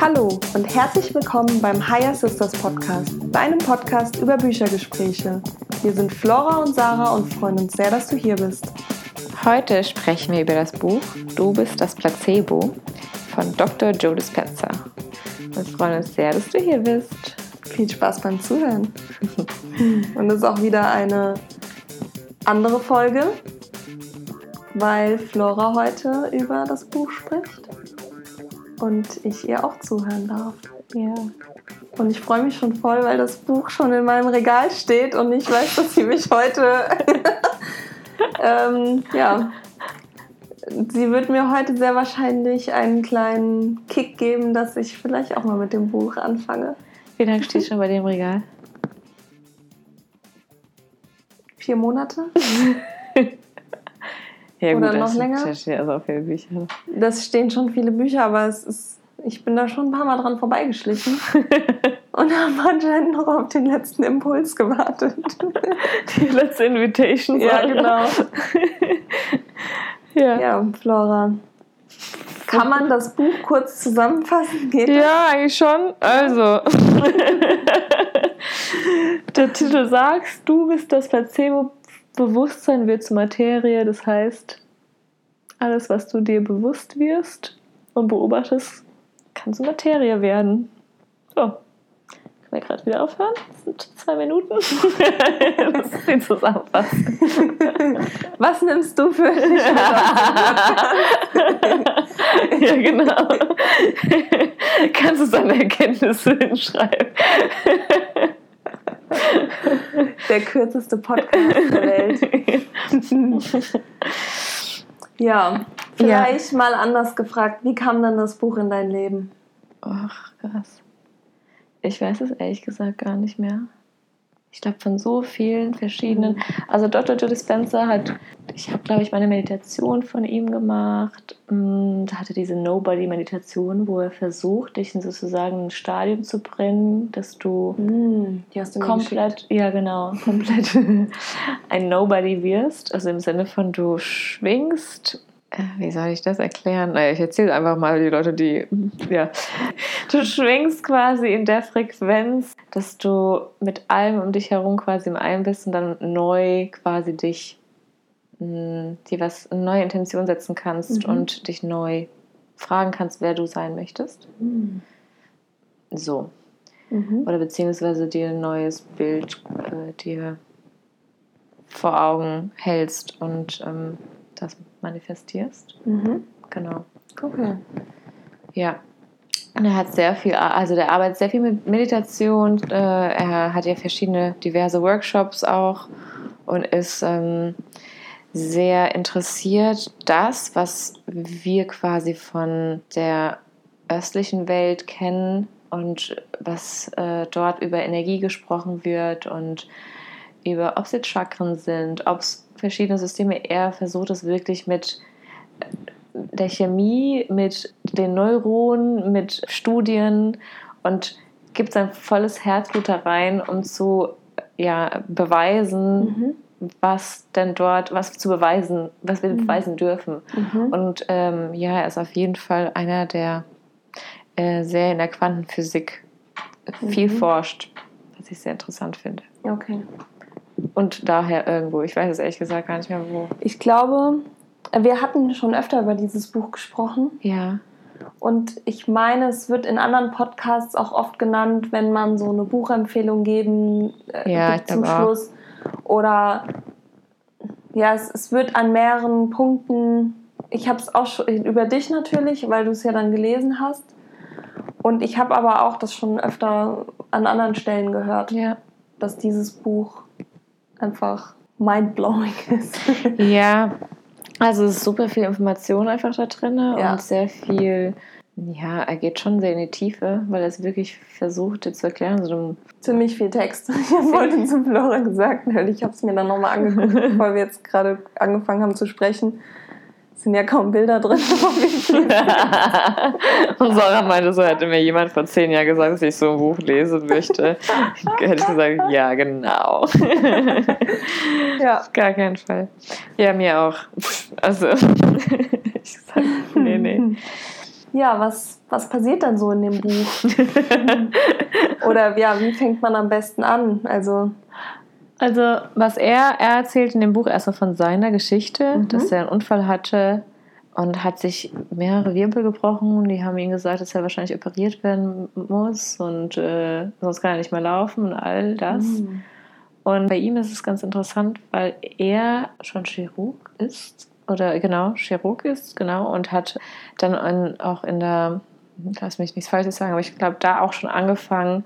Hallo und herzlich willkommen beim Higher Sisters Podcast, deinem Podcast über Büchergespräche. Wir sind Flora und Sarah und freuen uns sehr, dass du hier bist. Heute sprechen wir über das Buch Du bist das Placebo von Dr. Joe Dispenza. Wir freuen uns sehr, dass du hier bist. Viel Spaß beim Zuhören. Und es ist auch wieder eine andere Folge, weil Flora heute über das Buch spricht und ich ihr auch zuhören darf. Ja. Und ich freue mich schon voll, weil das Buch schon in meinem Regal steht und ich weiß, dass sie mich heute, ähm, ja, sie wird mir heute sehr wahrscheinlich einen kleinen Kick geben, dass ich vielleicht auch mal mit dem Buch anfange. Wie lange steht schon bei dem Regal? Vier Monate? Ja, Oder gut, noch länger? Das stehen also viele Bücher. Das stehen schon viele Bücher, aber es ist, ich bin da schon ein paar Mal dran vorbeigeschlichen und habe anscheinend noch auf den letzten Impuls gewartet. Die letzte Invitation. ja, genau. Ja. Ja, Flora. Kann man das Buch kurz zusammenfassen? Geht das? Ja, eigentlich schon. Also, der Titel sagt, du bist das Placebo, Bewusstsein wird zur Materie. Das heißt, alles, was du dir bewusst wirst und beobachtest, kann zur Materie werden. So. Wir gerade wieder aufhören? Das sind zwei Minuten. das ist die Zusammenfassung. Was nimmst du für ja, genau. Kannst du deine Erkenntnisse hinschreiben? der kürzeste Podcast der Welt? ja, vielleicht mal anders gefragt. Wie kam dann das Buch in dein Leben? Ach, krass. Ich weiß es ehrlich gesagt gar nicht mehr. Ich glaube von so vielen verschiedenen. Also Dr. Joe Dispenza hat, ich habe glaube ich meine Meditation von ihm gemacht. Mm, Da hatte diese Nobody-Meditation, wo er versucht, dich in sozusagen ein Stadium zu bringen, dass du hast du komplett, ja genau, komplett ein Nobody wirst. Also im Sinne von du schwingst. Äh, Wie soll ich das erklären? Naja, ich erzähle einfach mal die Leute, die, ja. Du schwingst quasi in der Frequenz, dass du mit allem um dich herum quasi im Einen bist und dann neu quasi dich, mh, dir was, eine neue Intention setzen kannst Mhm. und dich neu fragen kannst, wer du sein möchtest. Hm. So Mhm. oder beziehungsweise dir ein neues Bild äh, dir vor Augen hältst und ähm, das manifestierst. Mhm. Genau. Okay. Ja. Und er hat sehr viel, also der arbeitet sehr viel mit Meditation. Äh, er hat ja verschiedene, diverse Workshops auch und ist ähm, sehr interessiert, das, was wir quasi von der östlichen Welt kennen und was äh, dort über Energie gesprochen wird und über, ob es jetzt Chakren sind, ob es verschiedene Systeme. Er versucht es wirklich mit der Chemie, mit den Neuronen, mit Studien und gibt sein volles Herzblut da rein, um zu ja, beweisen, Mhm. was denn dort, was zu beweisen, was wir Mhm. beweisen dürfen. Mhm. Und ähm, ja, er ist auf jeden Fall einer, der äh, sehr in der Quantenphysik viel Mhm. forscht, was ich sehr interessant finde. Okay. Und daher irgendwo, ich weiß es ehrlich gesagt gar nicht mehr wo. Ich glaube, wir hatten schon öfter über dieses Buch gesprochen. Ja. Und ich meine, es wird in anderen Podcasts auch oft genannt, wenn man so eine Buchempfehlung geben äh, Ja, gibt ich zum glaub auch. Schluss. Oder ja, es, es wird an mehreren Punkten. Ich habe es auch schon über dich natürlich, weil du es ja dann gelesen hast. Und ich habe aber auch das schon öfter an anderen Stellen gehört, Ja. dass dieses Buch einfach mindblowing ist. Ja, also es ist super viel Information einfach da drin Ja. und sehr viel, ja, er geht schon sehr in die Tiefe, weil er es wirklich versucht dir zu erklären. So einem, Ziemlich viel Text. Ich habe vorhin zu Flora gesagt, weil ich habe es mir dann nochmal angeguckt, bevor wir jetzt gerade angefangen haben zu sprechen. Sind ja kaum Bilder drin. und Sarah meinte so, hätte mir jemand vor zehn Jahren gesagt, dass ich so ein Buch lesen möchte, hätte ich gesagt, ja, genau. ja. Gar keinen Fall. Ja, mir auch. Also, ich sag, nee, nee. Ja, was, was passiert dann so in dem Buch? Oder ja, wie fängt man am besten an? Also, also was er, er erzählt in dem Buch erstmal von seiner Geschichte, mhm. dass er einen Unfall hatte und hat sich mehrere Wirbel gebrochen. Die haben ihm gesagt, dass er wahrscheinlich operiert werden muss und äh, sonst kann er nicht mehr laufen und all das. Mhm. Und bei ihm ist es ganz interessant, weil er schon Chirurg ist oder genau, Chirurg ist, genau, und hat dann auch in der, lass mich nichts Falsches sagen, aber ich glaube, da auch schon angefangen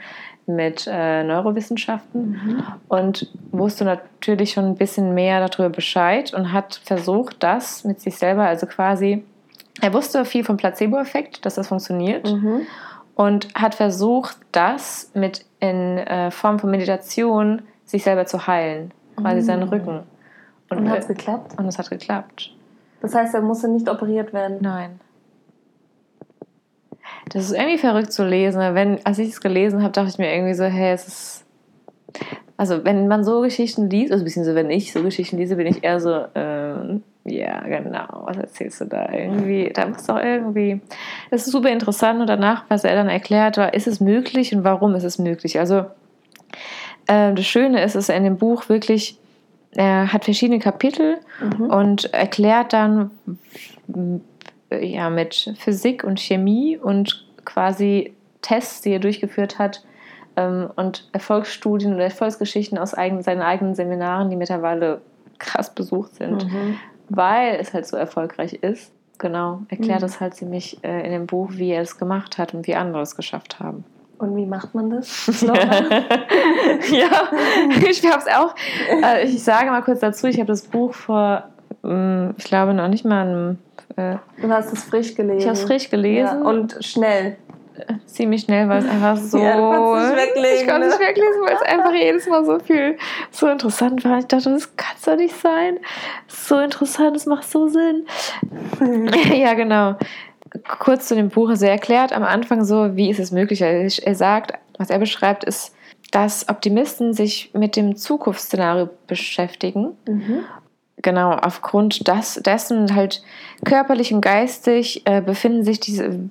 mit äh, Neurowissenschaften mhm. und wusste natürlich schon ein bisschen mehr darüber Bescheid und hat versucht, das mit sich selber, also quasi, er wusste viel vom Placebo-Effekt, dass das funktioniert mhm. und hat versucht, das mit in äh, Form von Meditation sich selber zu heilen, quasi mhm. seinen Rücken. Und, und hat es geklappt? Und es hat geklappt. Das heißt, er musste nicht operiert werden? Nein. Das ist irgendwie verrückt zu lesen. Wenn, als ich es gelesen habe, dachte ich mir irgendwie so, hey, es ist. Also, wenn man so Geschichten liest, also beziehungsweise wenn ich so Geschichten lese, bin ich eher so, ähm, ja, genau, was erzählst du da irgendwie? Da muss doch irgendwie. Das ist super interessant und danach, was er dann erklärt, war, ist es möglich und warum ist es möglich? Also, äh, das Schöne ist, dass er in dem Buch wirklich er hat verschiedene Kapitel mhm. und erklärt dann ja, mit Physik und Chemie und quasi Tests, die er durchgeführt hat ähm, und Erfolgsstudien oder Erfolgsgeschichten aus eigen, seinen eigenen Seminaren, die mittlerweile krass besucht sind, mhm. weil es halt so erfolgreich ist. Genau, erklärt mhm. es halt ziemlich äh, in dem Buch, wie er es gemacht hat und wie andere es geschafft haben. Und wie macht man das? ja, ich habe es auch. Äh, ich sage mal kurz dazu, ich habe das Buch vor, ich glaube, noch nicht mal einem. Äh, du hast es frisch gelesen. Ich habe es frisch gelesen. Ja, und schnell. Ziemlich schnell, weil es einfach so. Ja, du weglesen, ich konnte es nicht weglesen, weil es einfach jedes Mal so viel so interessant war. Ich dachte, das kann doch nicht sein. So interessant, das macht so Sinn. ja, genau kurz zu dem Buch. Also er erklärt am Anfang so, wie ist es möglich. Er sagt, was er beschreibt, ist, dass Optimisten sich mit dem Zukunftsszenario beschäftigen. Mhm. Genau, aufgrund das, dessen halt körperlich und geistig äh, befinden sich diese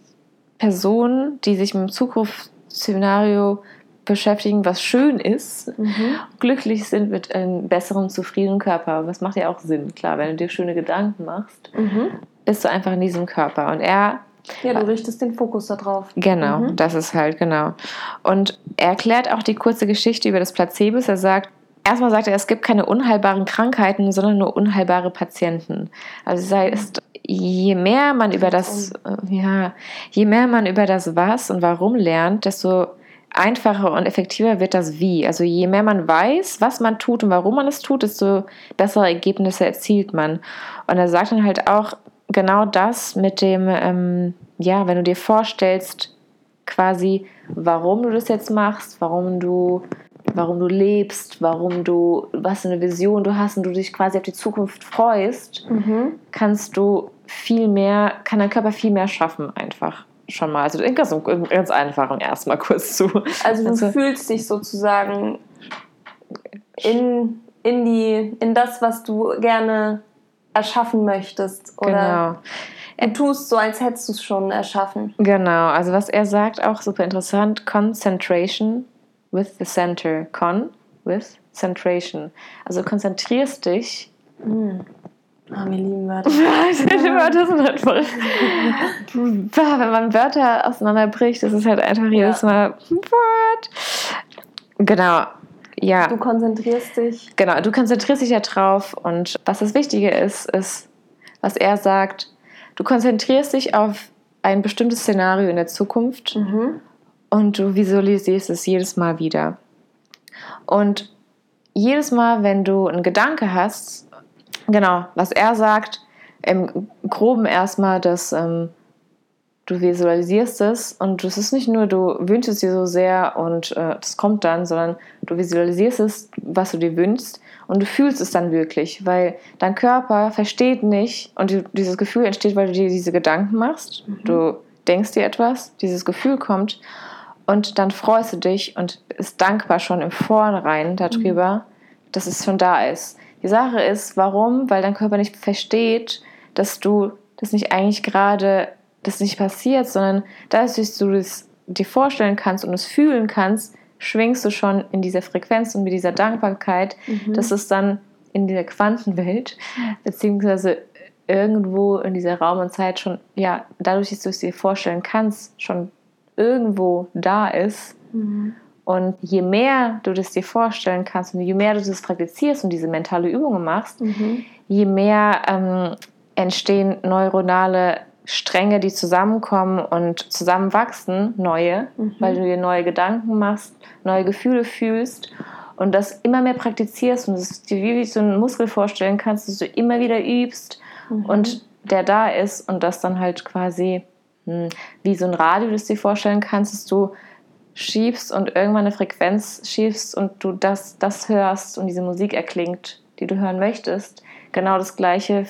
Personen, die sich mit dem Zukunftsszenario beschäftigen, was schön ist, mhm. glücklich sind mit einem besseren, zufriedenen Körper. Was macht ja auch Sinn, klar, wenn du dir schöne Gedanken machst, mhm bist du einfach in diesem Körper. Und er. Ja, du richtest den Fokus darauf. Genau, mhm. das ist halt, genau. Und er erklärt auch die kurze Geschichte über das Placebo. Er sagt, erstmal sagt er, es gibt keine unheilbaren Krankheiten, sondern nur unheilbare Patienten. Also sei es, je mehr man über das, ja, je mehr man über das Was und Warum lernt, desto einfacher und effektiver wird das Wie. Also je mehr man weiß, was man tut und warum man es tut, desto bessere Ergebnisse erzielt man. Und er sagt dann halt auch, genau das mit dem, ähm, ja, wenn du dir vorstellst, quasi, warum du das jetzt machst, warum du, warum du lebst, warum du, was für eine Vision du hast und du dich quasi auf die Zukunft freust, mhm. kannst du viel mehr, kann dein Körper viel mehr schaffen einfach schon mal. Also ganz, ganz einfach und erstmal kurz zu. Also du also, fühlst dich sozusagen in, in, die, in das, was du gerne erschaffen möchtest. Oder genau. du tust so, als hättest du es schon erschaffen. Genau, also was er sagt, auch super interessant, Concentration with the center. Con with centration. Also konzentrierst dich. Mm. Ah, wir lieben Wörter. Wörter sind einfach. wenn man Wörter auseinanderbricht, das ist halt einfach jedes Mal. What? Genau ja. Du konzentrierst dich. Genau, du konzentrierst dich ja drauf. Und was das Wichtige ist, ist, was er sagt, du konzentrierst dich auf ein bestimmtes Szenario in der Zukunft mhm. Und du visualisierst es jedes Mal wieder. Und jedes Mal, wenn du einen Gedanke hast, genau, was er sagt, im Groben erstmal, dass ähm, du visualisierst es und es ist nicht nur, du wünschst es dir so sehr und äh, das kommt dann, sondern du visualisierst es, was du dir wünschst und du fühlst es dann wirklich, weil dein Körper versteht nicht und dieses Gefühl entsteht, weil du dir diese Gedanken machst. Mhm. Du denkst dir etwas, dieses Gefühl kommt und dann freust du dich und ist dankbar schon im Vornherein darüber, mhm. dass es schon da ist. Die Sache ist, warum? Weil dein Körper nicht versteht, dass du das nicht eigentlich gerade, das nicht passiert, sondern dadurch, dass du es dir vorstellen kannst und es fühlen kannst, schwingst du schon in dieser Frequenz und mit dieser Dankbarkeit, mhm. dass es dann in dieser Quantenwelt, beziehungsweise irgendwo in dieser Raum und Zeit schon, ja, dadurch, dass du es dir vorstellen kannst, schon irgendwo da ist. Mhm. Und je mehr du das dir vorstellen kannst und je mehr du das praktizierst und diese mentale Übungen machst, mhm. je mehr ähm, entstehen neuronale Stränge, die zusammenkommen und zusammenwachsen, neue, mhm. weil du dir neue Gedanken machst, neue Gefühle fühlst und das immer mehr praktizierst und es dir wie so einen Muskel vorstellen kannst, dass du immer wieder übst mhm. und der da ist und das dann halt quasi wie so ein Radio, das du dir vorstellen kannst, dass du schiebst und irgendwann eine Frequenz schiebst und du das, das hörst und diese Musik erklingt, die du hören möchtest. Genau das Gleiche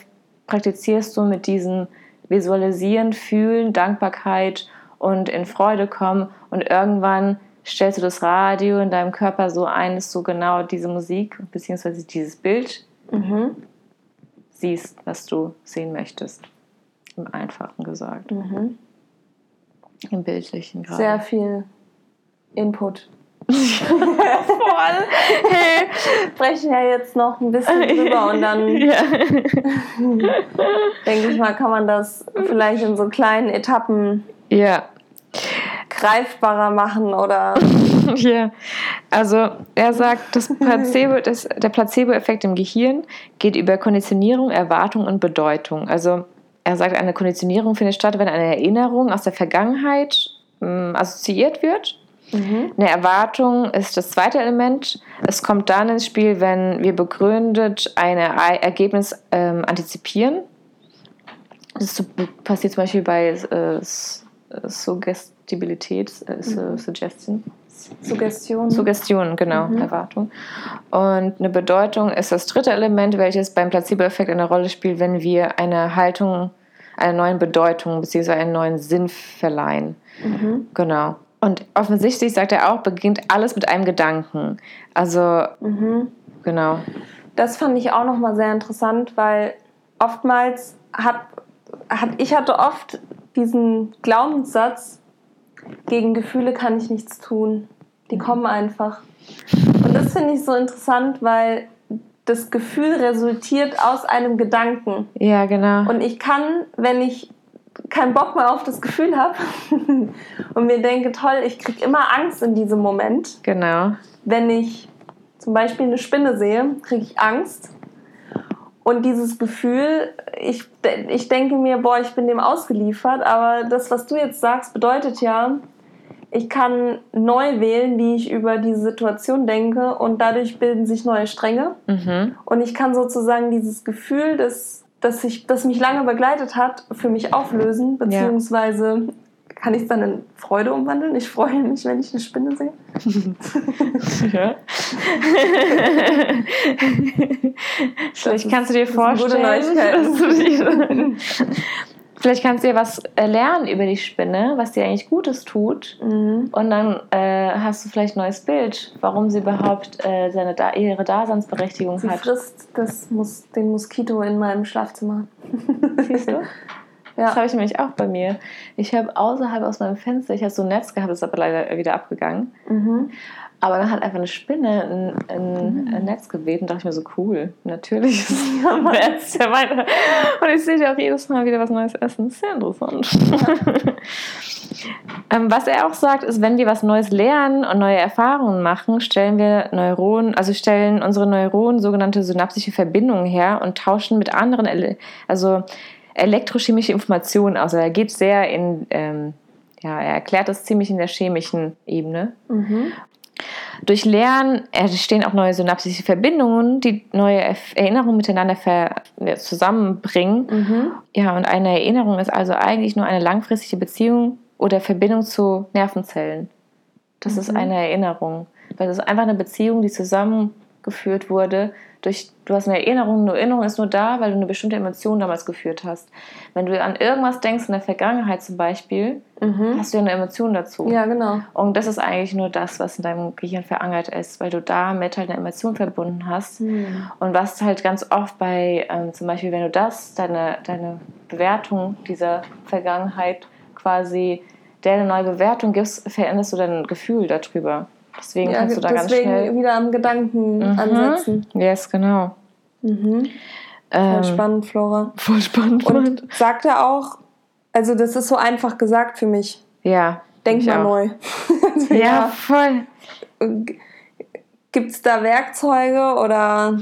praktizierst du mit diesem Visualisieren, Fühlen, Dankbarkeit und in Freude kommen und irgendwann stellst du das Radio in deinem Körper so ein, dass du genau diese Musik bzw. dieses Bild mhm. siehst, was du sehen möchtest. Im Einfachen gesagt. Mhm. Im Bildlichen gerade. Sehr viel Input. Voll. Hey, sprechen ja jetzt noch ein bisschen drüber und dann ja. denke ich mal, kann man das vielleicht in so kleinen Etappen ja. greifbarer machen oder. Ja, also er sagt, das Placebo, das, der Placebo-Effekt im Gehirn geht über Konditionierung, Erwartung und Bedeutung. Also er sagt, eine Konditionierung findet statt, wenn eine Erinnerung aus der Vergangenheit ähm, assoziiert wird. Mhm. Eine Erwartung ist das zweite Element. Es kommt dann ins Spiel, wenn wir begründet ein Ergebnis ähm, antizipieren. Das passiert zum Beispiel bei äh, Suggestibilität, äh, mhm. Suggestion. Suggestion. Suggestion, genau, mhm. Erwartung. Und eine Bedeutung ist das dritte Element, welches beim Placebo-Effekt eine Rolle spielt, wenn wir eine Haltung einer neuen Bedeutung bzw. einen neuen Sinn verleihen. Mhm. Genau. Und offensichtlich, sagt er auch, beginnt alles mit einem Gedanken. Also, mhm. genau. Das fand ich auch nochmal sehr interessant, weil oftmals hat, hat, ich hatte oft diesen Glaubenssatz, gegen Gefühle kann ich nichts tun. Die kommen einfach. Und das finde ich so interessant, weil das Gefühl resultiert aus einem Gedanken. Ja, genau. Und ich kann, wenn ich keinen Bock mehr auf das Gefühl habe und mir denke, toll, ich kriege immer Angst in diesem Moment. Genau. Wenn ich zum Beispiel eine Spinne sehe, kriege ich Angst. Und dieses Gefühl, ich, ich denke mir, boah, ich bin dem ausgeliefert, aber das, was du jetzt sagst, bedeutet ja, ich kann neu wählen, wie ich über diese Situation denke und dadurch bilden sich neue Stränge. Mhm. Und ich kann sozusagen dieses Gefühl, das, das, ich, das mich lange begleitet hat, für mich auflösen, beziehungsweise. Kann ich es dann in Freude umwandeln. Ich freue mich, wenn ich eine Spinne sehe. ja. Vielleicht kannst du dir vorstellen, Vielleicht kannst du ja was äh, lernen über die Spinne, was dir eigentlich Gutes tut. Mhm. Und dann äh, hast du vielleicht ein neues Bild, warum sie überhaupt äh, seine, da ihre Daseinsberechtigung sie hat. Sie frisst das Mus den Moskito in meinem Schlafzimmer. Siehst du? Ja. Das habe ich nämlich auch bei mir. Ich habe außerhalb aus meinem Fenster, ich habe so ein Netz gehabt, das ist aber leider wieder abgegangen. Mhm. Aber dann hat einfach eine Spinne ein, ein, ein Netz geweht und dachte ich mir so, cool, natürlich ist ja, Netz ja weiter. Und ich sehe ja auch jedes Mal wieder was Neues essen. Sehr interessant. Ja. ähm, was er auch sagt, ist, wenn wir was Neues lernen und neue Erfahrungen machen, stellen wir Neuronen, also stellen unsere Neuronen sogenannte synaptische Verbindungen her und tauschen mit anderen, also elektrochemische Informationen aus. Also er geht sehr in, ähm, ja, er erklärt das ziemlich in der chemischen Ebene. Mhm. Durch Lernen entstehen auch neue synaptische Verbindungen, die neue Erinnerungen miteinander zusammenbringen. Mhm. Ja, und eine Erinnerung ist also eigentlich nur eine langfristige Beziehung oder Verbindung zu Nervenzellen. Das mhm. ist eine Erinnerung. Das ist einfach eine Beziehung, die zusammen geführt wurde, durch, du hast eine Erinnerung, eine Erinnerung ist nur da, weil du eine bestimmte Emotion damals geführt hast. Wenn du an irgendwas denkst, in der Vergangenheit zum Beispiel, Mhm. hast du ja eine Emotion dazu. Ja, genau. Und das ist eigentlich nur das, was in deinem Gehirn verankert ist, weil du damit halt eine Emotion verbunden hast. Hm. Und was halt ganz oft bei, ähm, zum Beispiel, wenn du das, deine, deine Bewertung dieser Vergangenheit quasi, der eine neue Bewertung gibst, veränderst du dein Gefühl darüber. Deswegen Ja, kannst du da ganz deswegen schnell. wieder am Gedanken Mhm. ansetzen. Yes, genau. Mhm. Voll Ähm, spannend, Flora. Voll spannend. Und sagt er auch, also das ist so einfach gesagt für mich. ja. Denk mal auch. neu. Also, Ja, voll. Gibt es da Werkzeuge oder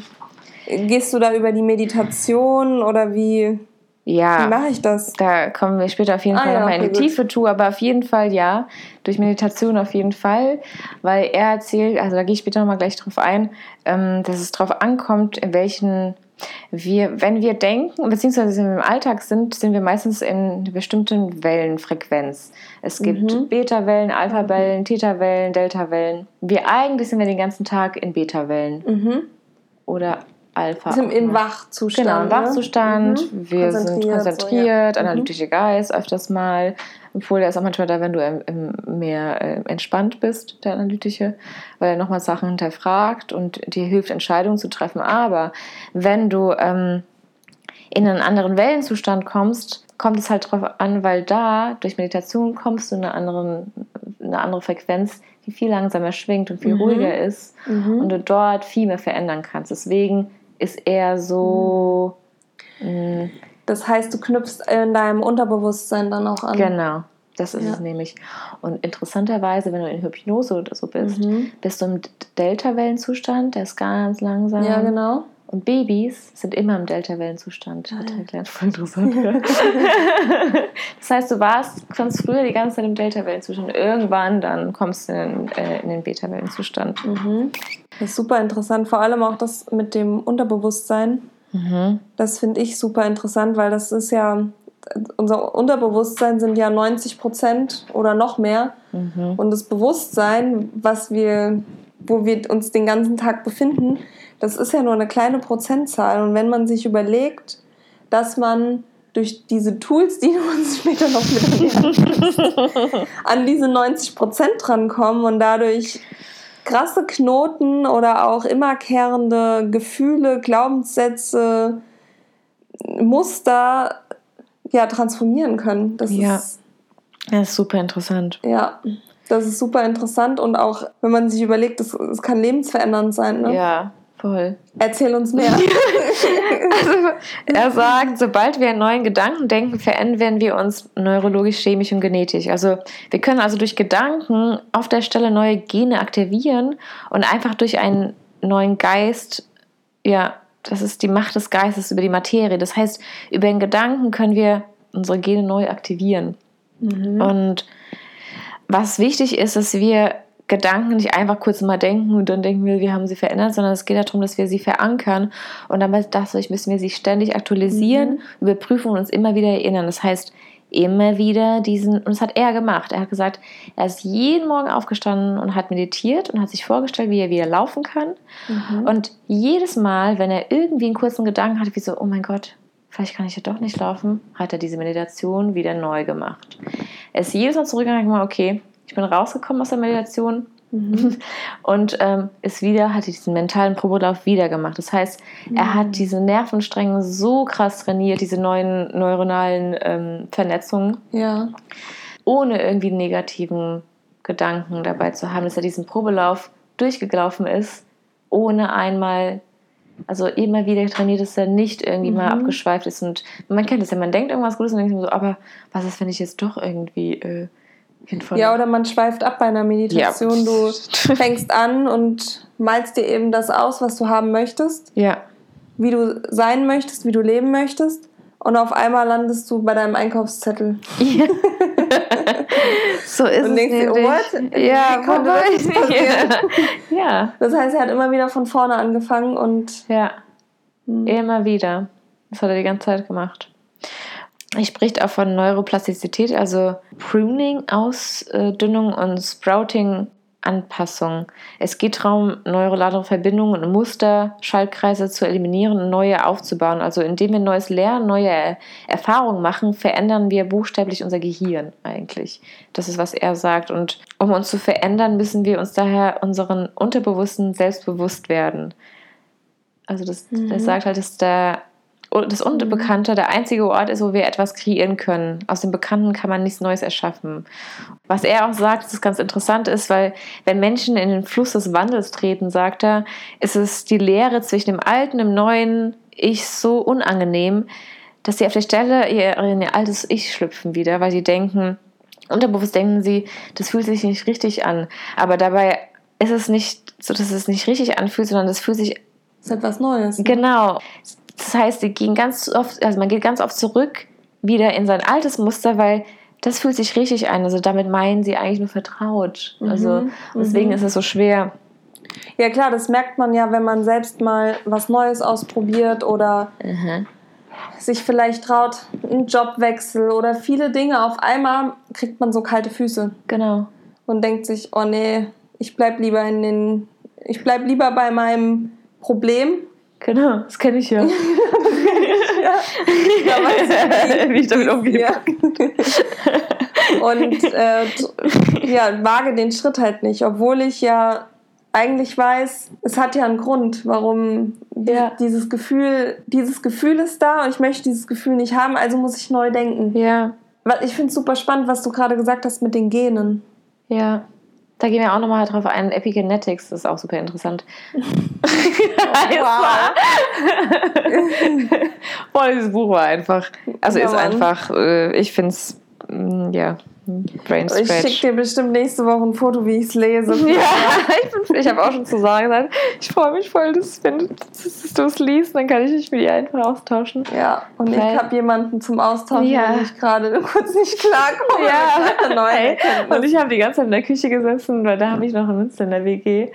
gehst du da über die Meditation oder wie, wie Ja. mache ich das? Da kommen wir später auf jeden Ah, Fall ja, nochmal okay, in die gut. Tiefe zu, aber auf jeden Fall ja, durch Meditation auf jeden Fall, weil er erzählt, also da gehe ich später nochmal gleich drauf ein, ähm, dass es darauf ankommt, in welchen wir, wenn wir denken, beziehungsweise wenn wir im Alltag sind, sind wir meistens in einer bestimmten Wellenfrequenz. Es gibt Mhm. Beta-Wellen, Alpha-Wellen, Theta-Wellen, Delta-Wellen. Wir eigentlich sind wir den ganzen Tag in Beta-Wellen Mhm. oder Alpha. Sind im. Wachzustand. Genau, im ne? Wachzustand. Mhm. Wir sind Konzentriert, konzentriert, so, ja. Mhm. analytische Geist öfters mal. Obwohl der ist auch manchmal da, wenn du im, im mehr äh, entspannt bist, der analytische, weil er nochmal Sachen hinterfragt und dir hilft, Entscheidungen zu treffen. Aber wenn du ähm, in einen anderen Wellenzustand kommst, kommt es halt darauf an, weil da durch Meditation kommst du in eine, anderen, eine andere Frequenz, die viel langsamer schwingt und viel Mhm. ruhiger ist Mhm. und du dort viel mehr verändern kannst. Deswegen ist er so. mh, Das heißt, du knüpfst in deinem Unterbewusstsein dann auch an. genau, das ist Ja. es nämlich. Und interessanterweise, wenn du in Hypnose oder so bist, Mhm. bist du im Delta-Wellenzustand, der ist ganz langsam. Ja, genau. Und Babys sind immer im Delta-Wellenzustand. Hat er gelernt, voll interessant. Ja. das heißt, du warst ganz früher die ganze Zeit im Delta-Wellenzustand. Irgendwann dann kommst du in, äh, in den Beta-Wellenzustand. Mhm. Das ist super interessant. Vor allem auch das mit dem Unterbewusstsein. Mhm. Das finde ich super interessant, weil das ist ja, unser Unterbewusstsein sind ja 90 Prozent oder noch mehr. Mhm. Und das Bewusstsein, was wir, wo wir uns den ganzen Tag befinden, das ist ja nur eine kleine Prozentzahl. Und wenn man sich überlegt, dass man durch diese Tools, die du uns später noch mit an diese 90 Prozent drankommen und dadurch krasse Knoten oder auch immerkehrende Gefühle, Glaubenssätze, Muster ja, transformieren können. Das Ja. ist Das ist super interessant. ja, das ist super interessant und auch, wenn man sich überlegt, es, es kann lebensverändernd sein. Ne? Ja, voll. Erzähl uns mehr. Also, er sagt, sobald wir einen neuen Gedanken denken, verändern wir uns neurologisch, chemisch und genetisch. Also wir können also durch Gedanken auf der Stelle neue Gene aktivieren und einfach durch einen neuen Geist, ja, das ist die Macht des Geistes über die Materie. Das heißt, über den Gedanken können wir unsere Gene neu aktivieren. Mhm. Und was wichtig ist, dass wir Gedanken nicht einfach kurz mal denken und dann denken wir, wir haben sie verändert, sondern es geht darum, dass wir sie verankern und damit dadurch müssen wir sie ständig aktualisieren, überprüfen und uns immer wieder erinnern. Das heißt, immer wieder diesen, und das hat er gemacht. Er hat gesagt, er ist jeden Morgen aufgestanden und hat meditiert und hat sich vorgestellt, wie er wieder laufen kann. Mhm. Und jedes Mal, wenn er irgendwie einen kurzen Gedanken hatte, wie so, oh mein Gott, vielleicht kann ich ja doch nicht laufen, hat er diese Meditation wieder neu gemacht. Er ist jedes Mal zurückgegangen und hat gesagt, okay, ich bin rausgekommen aus der Meditation Mhm. und ähm, ist wieder, hat diesen mentalen Probelauf wieder gemacht. Das heißt, er Mhm. hat diese Nervenstränge so krass trainiert, diese neuen neuronalen ähm, Vernetzungen, Ja. ohne irgendwie negativen Gedanken dabei zu haben, dass er diesen Probelauf durchgelaufen ist, ohne einmal, also immer wieder trainiert, dass er nicht irgendwie mal Mhm. abgeschweift ist. Und man kennt es ja, man denkt irgendwas Gutes und denkt so, aber was ist, wenn ich jetzt doch irgendwie äh, hinfalle? ja, oder man schweift ab bei einer Meditation. Du fängst an und malst dir eben das aus, was du haben möchtest, ja, wie du sein möchtest, wie du leben möchtest. Und auf einmal landest du bei deinem Einkaufszettel. Ja. so ist Und es denkst dir, what? Ja, Wie konnte das passieren? ja, Das heißt, er hat immer wieder von vorne angefangen und ja, Hm. immer wieder. Das hat er die ganze Zeit gemacht. Er spricht auch von Neuroplastizität, also Pruning, Ausdünnung und Sprouting Anpassung. Es geht darum, neurale Verbindungen und Muster, Schaltkreise zu eliminieren und neue aufzubauen. Also indem wir neues Lernen, neue Erfahrungen machen, verändern wir buchstäblich unser Gehirn eigentlich. Das ist, was er sagt. Und um uns zu verändern, müssen wir uns daher unseren Unterbewussten selbstbewusst werden. Also das, mhm. das sagt halt, dass der das Unbekannte der einzige Ort ist, wo wir etwas kreieren können. Aus dem Bekannten kann man nichts Neues erschaffen. Was er auch sagt, das ganz interessant ist, weil wenn Menschen in den Fluss des Wandels treten, sagt er, ist es die Leere zwischen dem alten und dem neuen Ich so unangenehm, dass sie auf der Stelle in ihr altes Ich schlüpfen wieder, weil sie denken, unterbewusst denken sie, das fühlt sich nicht richtig an. Aber dabei ist es nicht so, dass es nicht richtig anfühlt, sondern das fühlt sich das ist etwas Neues. Ne? Genau. Das heißt, sie gehen ganz oft, also man geht ganz oft zurück wieder in sein altes Muster, weil das fühlt sich richtig an. Also damit meinen sie eigentlich nur vertraut. Mhm. Also deswegen mhm. ist es so schwer. Ja klar, das merkt man ja, wenn man selbst mal was Neues ausprobiert oder mhm. sich vielleicht traut, einen Jobwechsel oder viele Dinge. Auf einmal kriegt man so kalte Füße. Genau. Und denkt sich, oh nee, ich bleib lieber in den, ich bleib lieber bei meinem Problem Genau, das kenne ich ja. ja. ja wie, ich damit umgehe. Ja. Und äh, ja, wage den Schritt halt nicht, obwohl ich ja eigentlich weiß, es hat ja einen Grund, warum ja. dieses Gefühl, dieses Gefühl ist da und ich möchte dieses Gefühl nicht haben, also muss ich neu denken. Ja. Ich finde es super spannend, was du gerade gesagt hast mit den Genen. Ja. Da gehen wir auch nochmal drauf ein. Epigenetics ist auch super interessant. Wow. Boah, dieses Buch war einfach. Also ja, ist Mann. einfach, äh, ich finde es, mm, ja, Brain Ich schicke dir bestimmt nächste Woche ein Foto, wie ich es lese. Ja, ich, ich habe auch schon zu sagen gesagt, ich freue mich voll, dass, wenn du, es liest, dann kann ich mich mit dir einfach austauschen. Ja, und Weil, ich habe jemanden zum Austauschen, ja. wenn ich gerade kurz nicht klarkomme. Ja, hey. und ich habe die ganze Zeit in der Küche gesessen, weil da habe ich noch in Münster in der WG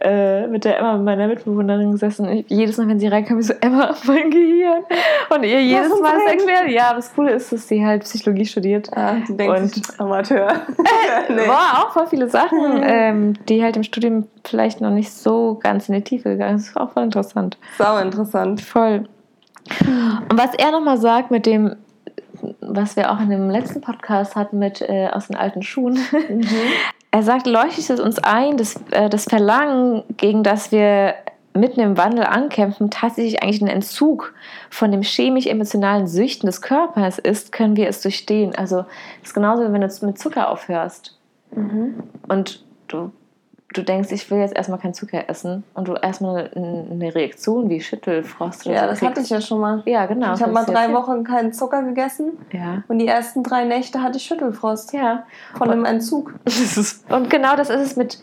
äh, mit der Emma, meiner Mitbewohnerin gesessen. Ich, jedes Mal, wenn sie reinkam, ich so, Emma, mein Gehirn. Und ihr jedes Mal erklärt. Ja, das Coole ist, dass sie halt Psychologie studiert. Ja, denkt und Amateur. nee. War auch voll viele Sachen, mhm. ähm, die halt im Studium vielleicht noch nicht so ganz in die Tiefe gegangen sind. Das war auch voll interessant. Sau interessant. Voll. Und was er nochmal sagt mit dem, was wir auch in dem letzten Podcast hatten mit äh, aus den alten Schuhen. Mhm. Er sagt, leuchtet es uns ein, dass äh, das Verlangen, gegen das wir mitten im Wandel ankämpfen, tatsächlich eigentlich ein Entzug von dem chemisch-emotionalen Süchten des Körpers ist, können wir es durchstehen. Also das ist genauso, wie wenn du mit Zucker aufhörst. Mhm. Und du, du denkst, ich will jetzt erstmal keinen Zucker essen und du erstmal eine Reaktion wie Schüttelfrost oder Ja, so das kriegst. hatte ich ja schon mal. Ja, genau. Ich habe mal drei Wochen keinen Zucker gegessen ja. und die ersten drei Nächte hatte ich Schüttelfrost. Ja. Von und, einem Entzug. und genau das ist es mit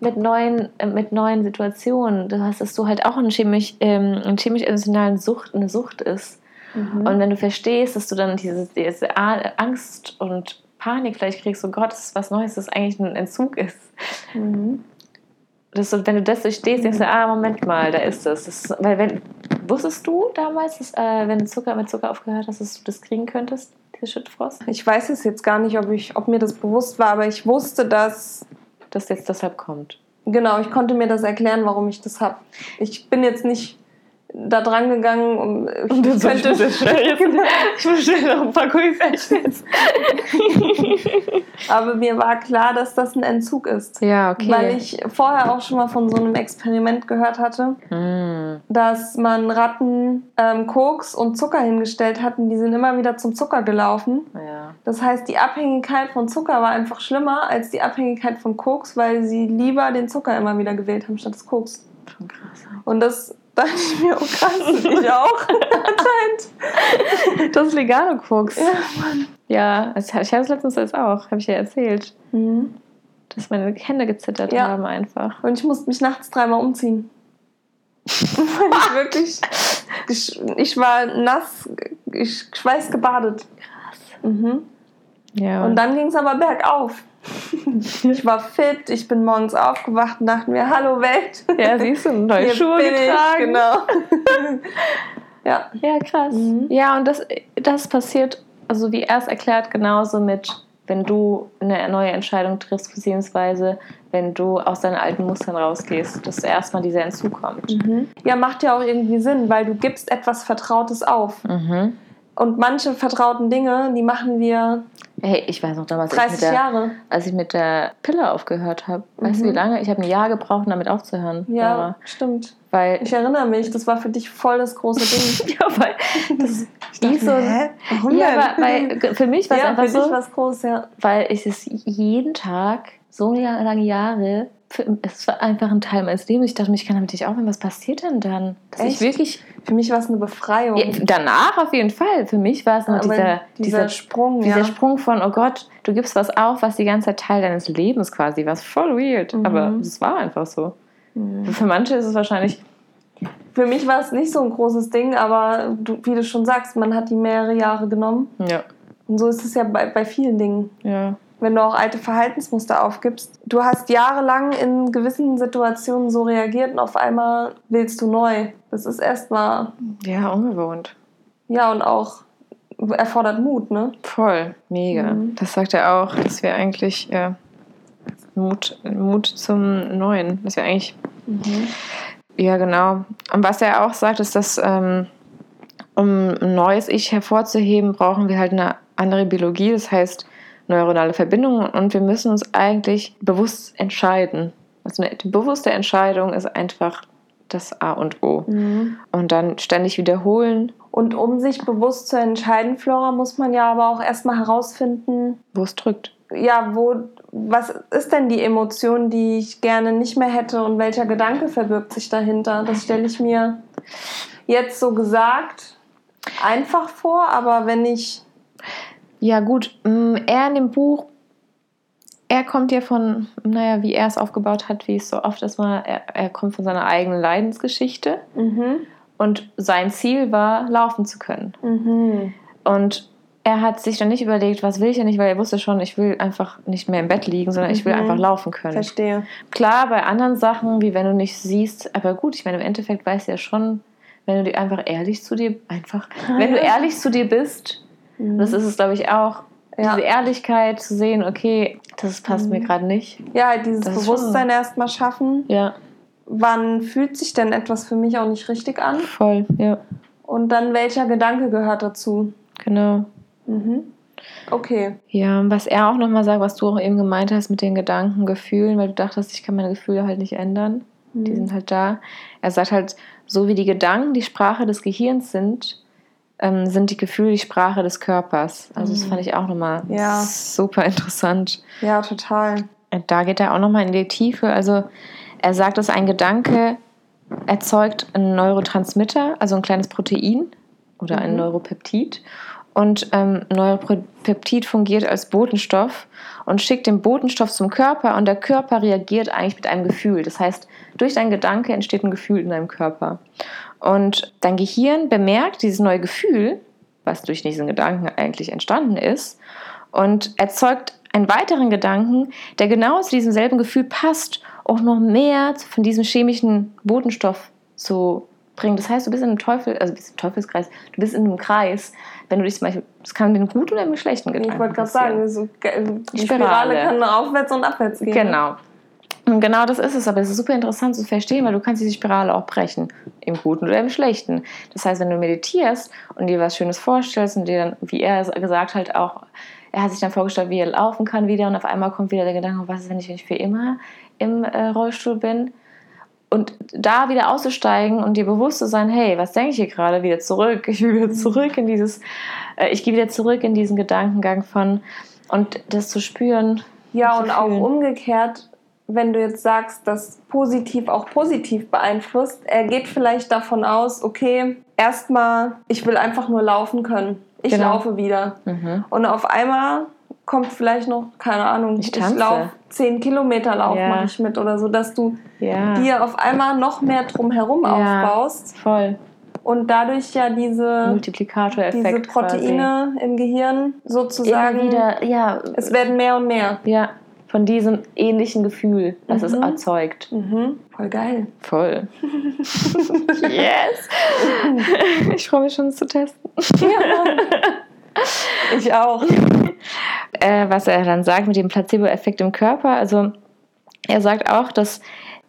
mit neuen, äh, mit neuen Situationen. Du hast, dass du halt auch ein chemisch, ähm, ein chemisch-emotionalen Sucht, eine Sucht ist. Mhm. Und wenn du verstehst, dass du dann diese, diese Angst und Panik vielleicht kriegst, oh Gott, das ist was Neues, das eigentlich ein Entzug ist. Mhm. Das, wenn du das durchstehst, denkst du, ah, Moment mal, da ist es. Das. weil wenn, wusstest du damals, dass, äh, wenn Zucker mit Zucker aufgehört hast, dass du das kriegen könntest, diese Schüttfrost? Ich weiß es jetzt gar nicht, ob, ich, ob mir das bewusst war, aber ich wusste, dass das jetzt deshalb kommt. Genau, ich konnte mir das erklären, warum ich das habe. Ich bin jetzt nicht da dran gegangen um und du könnte jetzt ich bestelle noch ein paar jetzt. aber mir war klar dass das ein Entzug ist ja okay weil ich vorher auch schon mal von so einem Experiment gehört hatte mm. dass man Ratten ähm, Koks und Zucker hingestellt hatten die sind immer wieder zum Zucker gelaufen ja. das heißt die Abhängigkeit von Zucker war einfach schlimmer als die Abhängigkeit von Koks weil sie lieber den Zucker immer wieder gewählt haben statt des Koks schon krass und das dachte ich mir, oh krass, ich auch. Anscheinend. Das ist Legano-Koks. Ja, Mann. Ja, ich habe es letztens jetzt auch, habe ich ja erzählt. Mhm. Dass meine Hände gezittert ja. haben einfach. Und ich musste mich nachts dreimal umziehen. Weil ich wirklich. Ich, ich war nass, ich schweißgebadet. Krass. Mhm. Ja. Und dann ging es aber bergauf. Ich war fit, ich bin morgens aufgewacht und dachte mir, hallo Welt. Ja, siehst du, neue Hier Schuhe getragen. Ich, genau. ja. Ja, krass. Mhm. Ja, und das, das passiert, also wie er es erklärt, genauso mit, wenn du eine neue Entscheidung triffst, beziehungsweise wenn du aus deinen alten Mustern rausgehst, dass erstmal dieser Entzug kommt. Mhm. Ja, macht ja auch irgendwie Sinn, weil du gibst etwas Vertrautes auf. Mhm. Und manche vertrauten Dinge, die machen wir Hey, ich weiß noch damals, als ich 30 mit der, Jahre. als ich mit der Pille aufgehört habe. Weißt du, wie Mhm. lange? Ich habe ein Jahr gebraucht, um damit aufzuhören. Ja, Laura. stimmt. Weil Ich erinnere mich, das war für dich voll das große Ding. ja, weil das wie so Hä? Warum ja, denn? aber weil, für mich war es ja, einfach für dich so, was groß, ja. weil ich es jeden Tag so lange Jahre, es war einfach ein Teil meines Lebens. Ich dachte mir, ich kann damit nicht aufhören. Was passiert denn dann? Dass Echt? ich wirklich Für mich war es eine Befreiung. ja, danach auf jeden Fall. Für mich war es nur dieser, dieser dieser, Sprung, dieser ja. Sprung von, oh Gott, du gibst was auf, was die ganze Zeit Teil deines Lebens quasi war. Voll weird. Mhm. Aber es war einfach so. Mhm. Für manche ist es wahrscheinlich, Für mich war es nicht so ein großes Ding, aber du, wie du schon sagst, man hat die mehrere Jahre genommen. ja, Und so ist es ja bei, bei vielen Dingen. ja, Wenn du auch alte Verhaltensmuster aufgibst. Du hast jahrelang in gewissen Situationen so reagiert und auf einmal willst du neu. Das ist erstmal, ja, ungewohnt. ja, und auch erfordert Mut, ne? Voll, mega. Mhm. Das sagt er auch, dass wir eigentlich ja, Mut, Mut zum Neuen, dass wir eigentlich, ja genau. Und was er auch sagt, ist, dass ähm, um ein neues Ich hervorzuheben, brauchen wir halt eine andere Biologie, das heißt neuronale Verbindungen und wir müssen uns eigentlich bewusst entscheiden. Also eine bewusste Entscheidung ist einfach das A und O. Mhm. Und dann ständig wiederholen, Und um sich bewusst zu entscheiden, Flora, muss man ja aber auch erstmal herausfinden, wo es drückt. ja, wo, was ist denn die Emotion, die ich gerne nicht mehr hätte und welcher Gedanke verbirgt sich dahinter? Das stelle ich mir jetzt so gesagt einfach vor, aber wenn ich, Ja, gut. mm, Er in dem Buch, er kommt ja von, naja, wie er es aufgebaut hat, wie es so oft ist, mal, er, er kommt von seiner eigenen Leidensgeschichte mhm, und sein Ziel war, laufen zu können. mhm, Und er hat sich dann nicht überlegt, was will ich ja nicht, weil er wusste schon, ich will einfach nicht mehr im Bett liegen, sondern ich will Mhm. einfach laufen können. verstehe. Klar, bei anderen Sachen, wie wenn du nicht siehst, aber gut, ich meine, im Endeffekt weißt du ja schon, wenn du einfach ehrlich zu dir, einfach, wenn du ehrlich zu dir bist, Mhm. das ist es, glaube ich, auch. Ja. Diese Ehrlichkeit zu sehen, okay, das passt mir Mhm. gerade nicht. Ja, halt dieses Das Bewusstsein erstmal schaffen. Ja, Wann fühlt sich denn etwas für mich auch nicht richtig an? voll, ja, Und dann welcher Gedanke gehört dazu? genau. Mhm. Okay. Ja, was er auch nochmal sagt, was du auch eben gemeint hast mit den Gedanken, Gefühlen, weil du dachtest, ich kann meine Gefühle halt nicht ändern. Die Mhm. sind halt da. Er sagt halt, so wie die Gedanken die Sprache des Gehirns sind, ähm, sind die Gefühle die Sprache des Körpers. Also das Mhm. fand ich auch nochmal Ja. super interessant. Ja, total. Da geht er auch nochmal in die Tiefe. Also er sagt, dass ein Gedanke erzeugt einen Neurotransmitter, also ein kleines Protein oder ein Mhm. Neuropeptid. Und ähm, Neuropeptid fungiert als Botenstoff und schickt den Botenstoff zum Körper und der Körper reagiert eigentlich mit einem Gefühl. Das heißt, durch dein Gedanke entsteht ein Gefühl in deinem Körper. Und dein Gehirn bemerkt dieses neue Gefühl, was durch diesen Gedanken eigentlich entstanden ist, und erzeugt einen weiteren Gedanken, der genau zu diesem selben Gefühl passt, auch noch mehr von diesem chemischen Botenstoff zu bringen. Das heißt, du bist in einem Teufel, also bist im Teufelskreis, du bist in einem Kreis, wenn du dich zum Beispiel, das kann mit einem guten oder mit einem schlechten Gedanken Ich wollte gerade sagen, so, die Spirale. Spirale kann aufwärts und abwärts gehen. ne? Genau. Und genau das ist es, aber es ist super interessant zu verstehen, weil du kannst diese Spirale auch brechen, im Guten oder im Schlechten. Das heißt, wenn du meditierst und dir was Schönes vorstellst und dir dann, wie er es gesagt hat, auch, er hat sich dann vorgestellt, wie er laufen kann wieder und auf einmal kommt wieder der Gedanke, was ist, wenn ich, für immer im äh, Rollstuhl bin? Und da wieder auszusteigen und dir bewusst zu sein, hey, was denke ich hier gerade? Wieder zurück. Ich will wieder zurück in dieses, äh, ich gehe wieder zurück in diesen Gedankengang von und das zu spüren. Ja, zu und auch umgekehrt, wenn du jetzt sagst, dass positiv auch positiv beeinflusst, er geht vielleicht davon aus, okay, erstmal, ich will einfach nur laufen können. Ich Genau. laufe wieder. Mhm. Und auf einmal kommt vielleicht noch, keine Ahnung, Ich ich, laufe 10 Kilometer Lauf Ja. mache ich mit oder so, dass du Ja, dir auf einmal noch mehr drumherum Ja. aufbaust voll. und dadurch ja diese, Multiplikatoreffekt. diese Proteine im Gehirn quasi. sozusagen, immer wieder, ja, es werden mehr und mehr. ja, von diesem ähnlichen Gefühl, das es Mhm. erzeugt. Mhm. Voll geil. Voll. yes! Ich freue mich schon, es zu testen. Ich auch. Äh, was er dann sagt mit dem Placebo-Effekt im Körper, also er sagt auch, dass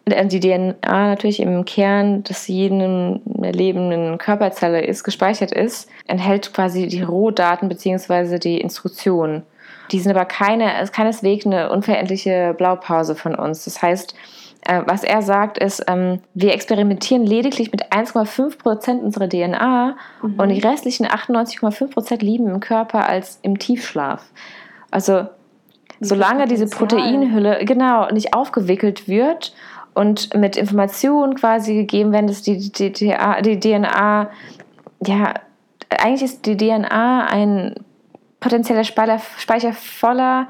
die DNA natürlich im Kern des jeden lebenden Körperzelle ist, gespeichert ist, enthält quasi die Rohdaten bzw. die Instruktionen. Die sind aber keine, ist keineswegs eine unverendliche Blaupause von uns. Das heißt, äh, was er sagt, ist, ähm, wir experimentieren lediglich mit 1,5 Prozent unserer DNA mhm. und die restlichen 98,5 Prozent liegen im Körper als im Tiefschlaf. Also solange diese Proteinhülle genau nicht aufgewickelt wird und mit Informationen quasi gegeben werden, dass die, die, die, die DNA, ja, eigentlich ist die DNA ein potenzieller Speicher voller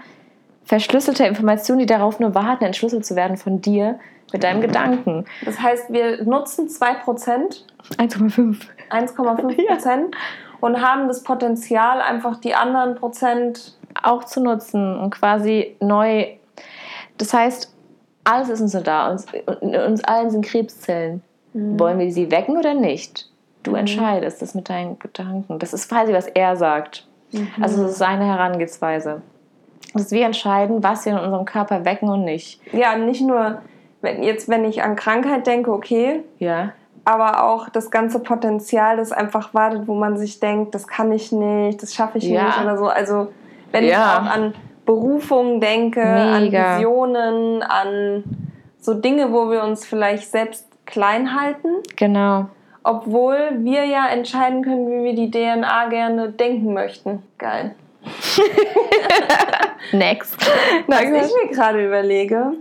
verschlüsselter Informationen, die darauf nur warten, entschlüsselt zu werden von dir mit deinem Gedanken. Das heißt, wir nutzen 2%. 1,5. 1,5 Prozent ja. und haben das Potenzial, einfach die anderen Prozent auch zu nutzen und quasi neu. Das heißt, alles ist uns so da. Uns, uns allen sind Krebszellen. Mhm. Wollen wir sie wecken oder nicht? Du mhm. entscheidest das mit deinen Gedanken. Das ist quasi, was er sagt. Mhm. Also, das ist seine Herangehensweise. Dass wir entscheiden, was wir in unserem Körper wecken und nicht. Ja, nicht nur, wenn, jetzt, wenn ich an Krankheit denke, okay. Ja. Aber auch das ganze Potenzial, das einfach wartet, wo man sich denkt, das kann ich nicht, das schaffe ich ja. nicht oder so. Also, wenn ja. ich auch an Berufung denke, Mega. an Visionen, an so Dinge, wo wir uns vielleicht selbst klein halten. Genau. Obwohl wir ja entscheiden können, wie wir die DNA gerne denken möchten. Geil. Next. Was ich mir gerade überlege,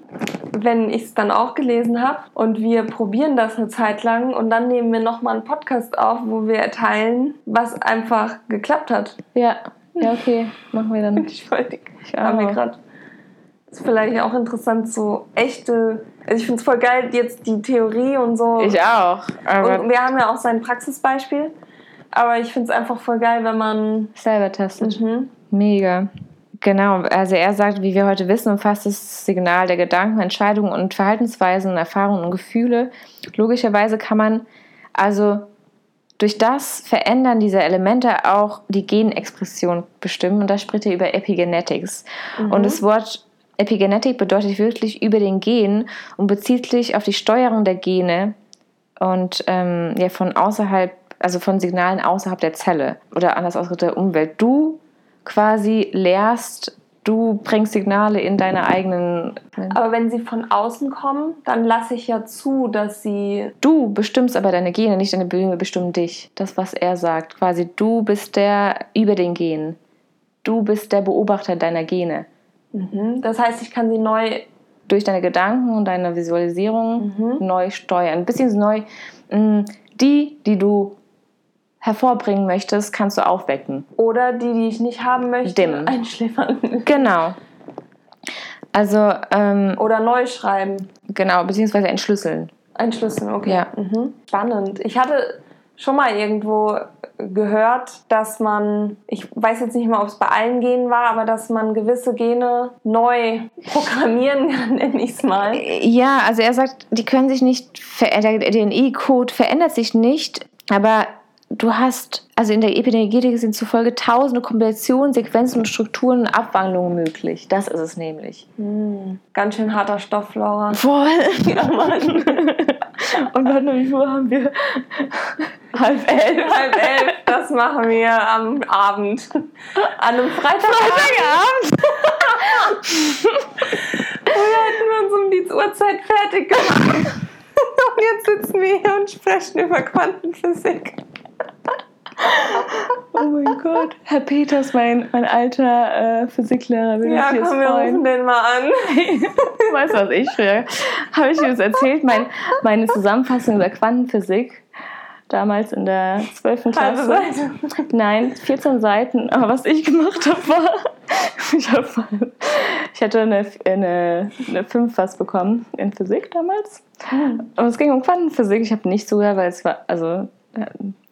wenn ich es dann auch gelesen habe und wir probieren das eine Zeit lang und dann nehmen wir nochmal einen Podcast auf, wo wir erteilen, was einfach geklappt hat. Ja. Ja, okay, machen wir dann. Ich wollte, ich habe mir gerade. Ist vielleicht auch interessant, so echte. Also ich finde es voll geil, jetzt die Theorie und so. Ich auch. und wir haben ja auch sein Praxisbeispiel. Aber ich finde es einfach voll geil, wenn man. Selber testet. Mhm. Mega. Genau, also er sagt, wie wir heute wissen, umfasst das Signal der Gedanken, Entscheidungen und Verhaltensweisen, Erfahrungen und Gefühle. Logischerweise kann man also durch das Verändern dieser Elemente auch die Genexpression bestimmen. Und da spricht er über Epigenetics. Mhm. Und das Wort Epigenetik bedeutet wirklich über den Gen und bezieht sich auf die Steuerung der Gene und ähm, ja, von außerhalb, also von Signalen außerhalb der Zelle oder anders ausgedrückt der Umwelt. Du quasi lehrst du bringst Signale in deine eigenen. Aber wenn sie von außen kommen, dann lasse ich ja zu, dass sie. Du bestimmst aber deine Gene, nicht deine Gene bestimmen dich. Das, was er sagt. Quasi, du bist der über den Genen. Du bist der Beobachter deiner Gene. Mhm. Das heißt, ich kann sie neu. Durch deine Gedanken und deine Visualisierung mhm. neu steuern. Ein bisschen neu. Mm, die, die du hervorbringen möchtest, kannst du aufwecken. Oder die, die ich nicht haben möchte, Dimmen. einschläfern. Genau. Also ähm, oder neu schreiben. Genau, beziehungsweise entschlüsseln. Entschlüsseln, okay. Ja. Mhm. Spannend. Ich hatte schon mal irgendwo gehört, dass man, ich weiß jetzt nicht mal, ob es bei allen Genen war, aber dass man gewisse Gene neu programmieren kann, nenne ich es mal. Ja, also er sagt, die können sich nicht, der DNI-Code verändert sich nicht, aber du hast, also in der Epigenetik sind zufolge tausende Kombinationen, Sequenzen und Strukturen und Abwandlungen möglich. Das ist es nämlich. Mhm. Ganz schön harter Stoff, Laura. Voll. Ja, Mann. und viel haben wir? Halb elf. Halb elf. Das machen wir am Abend. An einem Freitagabend. Freitagabend. Früher hätten wir uns um die Uhrzeit fertig gemacht. Und jetzt sitzen wir hier und sprechen über Quantenphysik. Oh mein Gott. Herr Peters, mein, mein alter äh, Physiklehrer. Will ja, komm, wir rufen den mal an. weißt du, was ich früher? Habe ich dir das erzählt? Mein, meine Zusammenfassung über Quantenphysik damals in der 12. Klasse. Seite. Nein, 14 Seiten. Aber was ich gemacht habe, war, ich, hab, ich hatte eine, eine, eine 5 was bekommen in Physik damals. Hm. Und es ging um Quantenphysik. Ich habe nicht zugehört, weil es war, also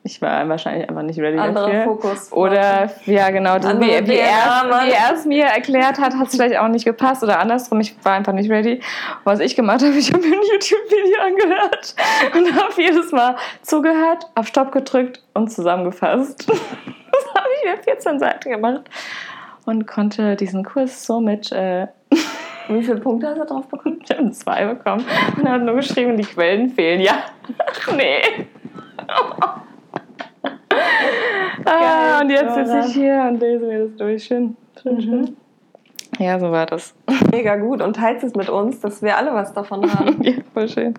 ich war wahrscheinlich einfach nicht ready Anderer dafür. Fokus. Oder, ja genau, das, wie, wie, er, wie er es mir erklärt hat, hat es vielleicht auch nicht gepasst. Oder andersrum, ich war einfach nicht ready. Was ich gemacht habe, ich habe mir ein YouTube-Video angehört und habe jedes Mal zugehört, auf Stopp gedrückt und zusammengefasst. das habe ich mir 14 Seiten gemacht und konnte diesen Kurs somit äh, Wie viele Punkte hast du drauf bekommen? Ich habe zwei bekommen und er hat nur geschrieben, die Quellen fehlen. Ja. Ach nee. Ah, und jetzt sitze ich hier und lese mir das durch. Schön, schön, schön. Ja, so war das. Mega gut und teilst es mit uns, dass wir alle was davon haben. ja, voll schön.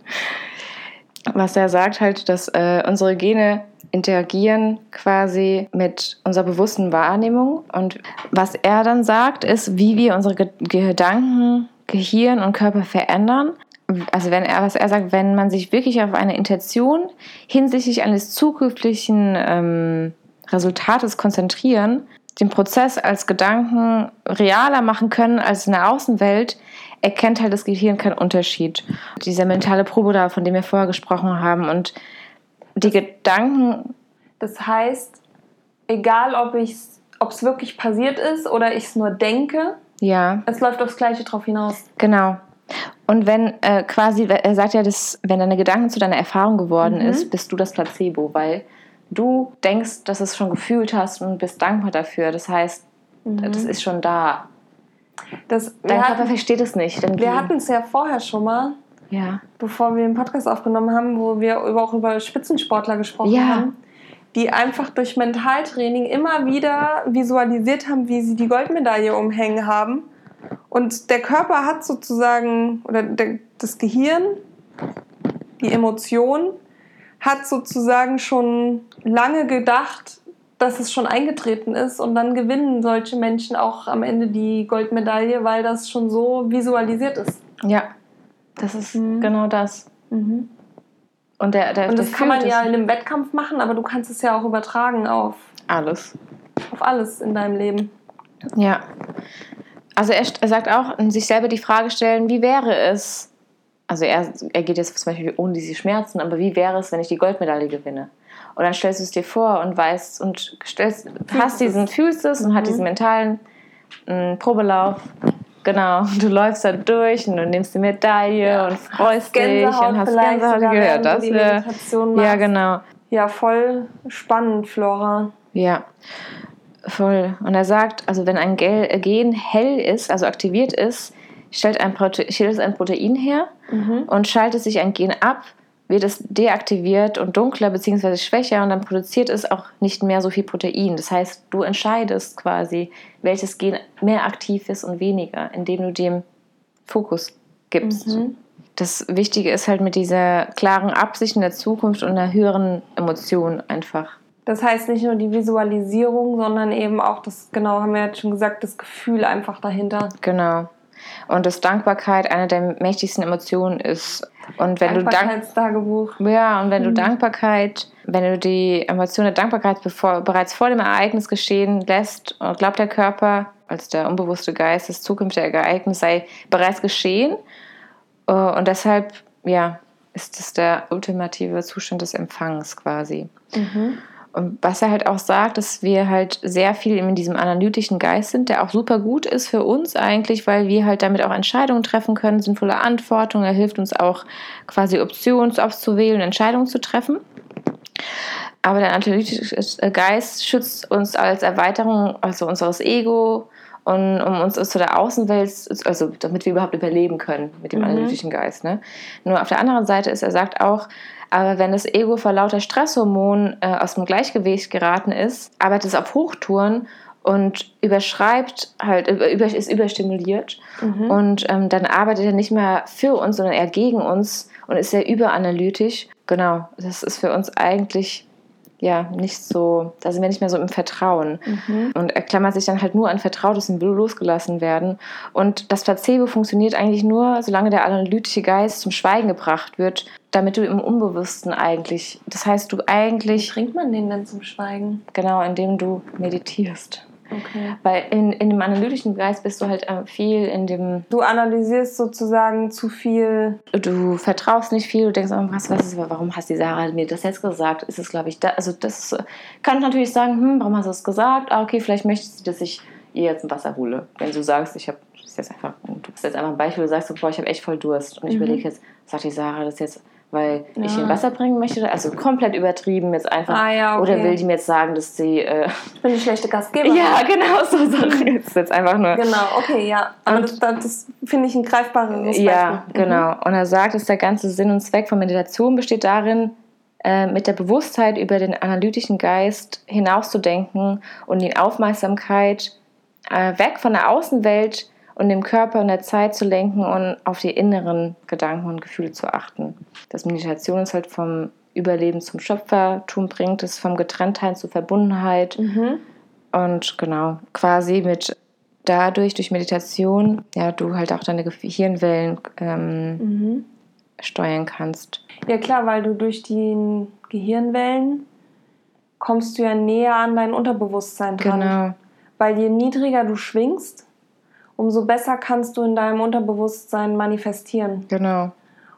Was er sagt halt, dass äh, unsere Gene interagieren quasi mit unserer bewussten Wahrnehmung. Und was er dann sagt, ist, wie wir unsere Ge Gedanken, Gehirn und Körper verändern. Also wenn er, was er sagt, wenn man sich wirklich auf eine Intention hinsichtlich eines zukünftigen ähm, Resultates konzentrieren, den Prozess als Gedanken realer machen können als in der Außenwelt, erkennt halt das Gehirn keinen Unterschied. Dieser mentale Probe da, von dem wir vorher gesprochen haben und die Gedanken. Das heißt, egal ob es wirklich passiert ist oder ich es nur denke, ja. es läuft aufs Gleiche drauf hinaus. Genau. Und wenn äh, quasi, er sagt ja, dass, wenn deine Gedanken zu deiner Erfahrung geworden mhm. ist, bist du das Placebo, weil du denkst, dass du es schon gefühlt hast und bist dankbar dafür. Das heißt, mhm. das ist schon da. Das, Dein Körper versteht es nicht. wir hatten es ja vorher schon mal, ja. bevor wir den Podcast aufgenommen haben, wo wir auch über Spitzensportler gesprochen ja. haben, die einfach durch Mentaltraining immer wieder visualisiert haben, wie sie die Goldmedaille umhängen haben. Und der Körper hat sozusagen, oder der, das Gehirn, die Emotion, hat sozusagen schon lange gedacht, dass es schon eingetreten ist und dann gewinnen solche Menschen auch am Ende die Goldmedaille, weil das schon so visualisiert ist. Ja, das ist mhm. genau das. Mhm. Und, der, der, und das kann man ja in einem Wettkampf machen, aber du kannst es ja auch übertragen auf alles. Auf alles in deinem Leben. Ja. Also er, er sagt auch, sich selber die Frage stellen, wie wäre es, also er, er geht jetzt zum Beispiel ohne diese Schmerzen, aber wie wäre es, wenn ich die Goldmedaille gewinne? Und dann stellst du es dir vor und weißt und stellst, hast diesen, fühlst es und mhm. hat diesen mentalen mh, Probelauf. Genau, du läufst da durch und du nimmst die Medaille ja. und freust dich und hast Gänsehaut gehört. Das ja, ja, genau. Ja, voll spannend, Flora. Ja, voll. Und er sagt, also wenn ein Gen hell ist, also aktiviert ist, stellt, ein Prote stellt es ein Protein her mhm. und schaltet sich ein Gen ab, wird es deaktiviert und dunkler bzw. schwächer und dann produziert es auch nicht mehr so viel Protein. Das heißt, du entscheidest quasi, welches Gen mehr aktiv ist und weniger, indem du dem Fokus gibst. Mhm. Das Wichtige ist halt mit dieser klaren Absicht in der Zukunft und einer höheren Emotion einfach. Das heißt nicht nur die Visualisierung, sondern eben auch das, genau, haben wir jetzt schon gesagt, das Gefühl einfach dahinter. Genau. Und dass Dankbarkeit eine der mächtigsten Emotionen ist. Und wenn du Dank ja, und wenn du mhm. Dankbarkeit, wenn du die Emotion der Dankbarkeit bevor, bereits vor dem Ereignis geschehen lässt, glaubt der Körper, als der unbewusste Geist, das zukünftige Ereignis sei bereits geschehen. Äh, und deshalb, ja, ist es der ultimative Zustand des Empfangs quasi. Mhm. Und was er halt auch sagt, dass wir halt sehr viel in diesem analytischen Geist sind, der auch super gut ist für uns eigentlich, weil wir halt damit auch Entscheidungen treffen können, sinnvolle Antworten. Er hilft uns auch quasi Optionen auszuwählen, Entscheidungen zu treffen. Aber der analytische Geist schützt uns als Erweiterung also unseres Ego und um uns zu der Außenwelt, also damit wir überhaupt überleben können mit dem mhm. analytischen Geist. Ne? Nur auf der anderen Seite ist, er sagt auch, aber wenn das Ego vor lauter Stresshormonen äh, aus dem Gleichgewicht geraten ist, arbeitet es auf Hochtouren und überschreibt halt, über, ist überstimuliert mhm. und ähm, dann arbeitet er nicht mehr für uns, sondern eher gegen uns und ist sehr überanalytisch. Genau, das ist für uns eigentlich ja nicht so, da sind wir nicht mehr so im Vertrauen. Mhm. Und er klammert sich dann halt nur an Vertrautes und will losgelassen werden. Und das Placebo funktioniert eigentlich nur, solange der analytische Geist zum Schweigen gebracht wird, damit du im Unbewussten eigentlich, das heißt, du eigentlich. Wie bringt man den denn zum Schweigen? Genau, indem du meditierst. Okay. Weil in, in dem analytischen Geist bist du halt äh, viel in dem. Du analysierst sozusagen zu viel. Du vertraust nicht viel, du denkst, oh, was, was ist, warum hast die Sarah mir das jetzt gesagt? Ist es, glaube ich, da, also das kann ich natürlich sagen, hm, warum hast du das gesagt? Ah, okay, vielleicht möchte sie, dass ich ihr jetzt ein Wasser hole. Wenn du sagst, ich habe jetzt einfach, du bist jetzt einfach ein Beispiel, du sagst, boah, ich habe echt voll Durst und ich mhm. überlege jetzt, sagt die Sarah das jetzt weil ich Ja. ihm Wasser bringen möchte. Also komplett übertrieben jetzt einfach. Ah, ja, okay. Oder will die mir jetzt sagen, dass sie. Äh, Ich bin die schlechte Gastgeberin. ja, genau, so Sachen. Jetzt jetzt einfach nur. Genau, okay, ja. Aber Und- das, das, das finde ich ein greifbares Ja, Beispiel. genau. Und er sagt, dass der ganze Sinn und Zweck von Meditation besteht darin, äh, mit der Bewusstheit über den analytischen Geist hinauszudenken und die Aufmerksamkeit äh, weg von der Außenwelt und dem Körper und der Zeit zu lenken und auf die inneren Gedanken und Gefühle zu achten. Dass Meditation uns halt vom Überleben zum Schöpfertum bringt, es vom Getrenntheit zur Verbundenheit Mhm. und genau, quasi mit dadurch, durch Meditation, ja, du halt auch deine Gehirnwellen ähm, Mhm. steuern kannst. Ja klar, weil du durch die Gehirnwellen kommst du ja näher an dein Unterbewusstsein dran. Genau. Weil je niedriger du schwingst, umso besser kannst du in deinem Unterbewusstsein manifestieren. Genau.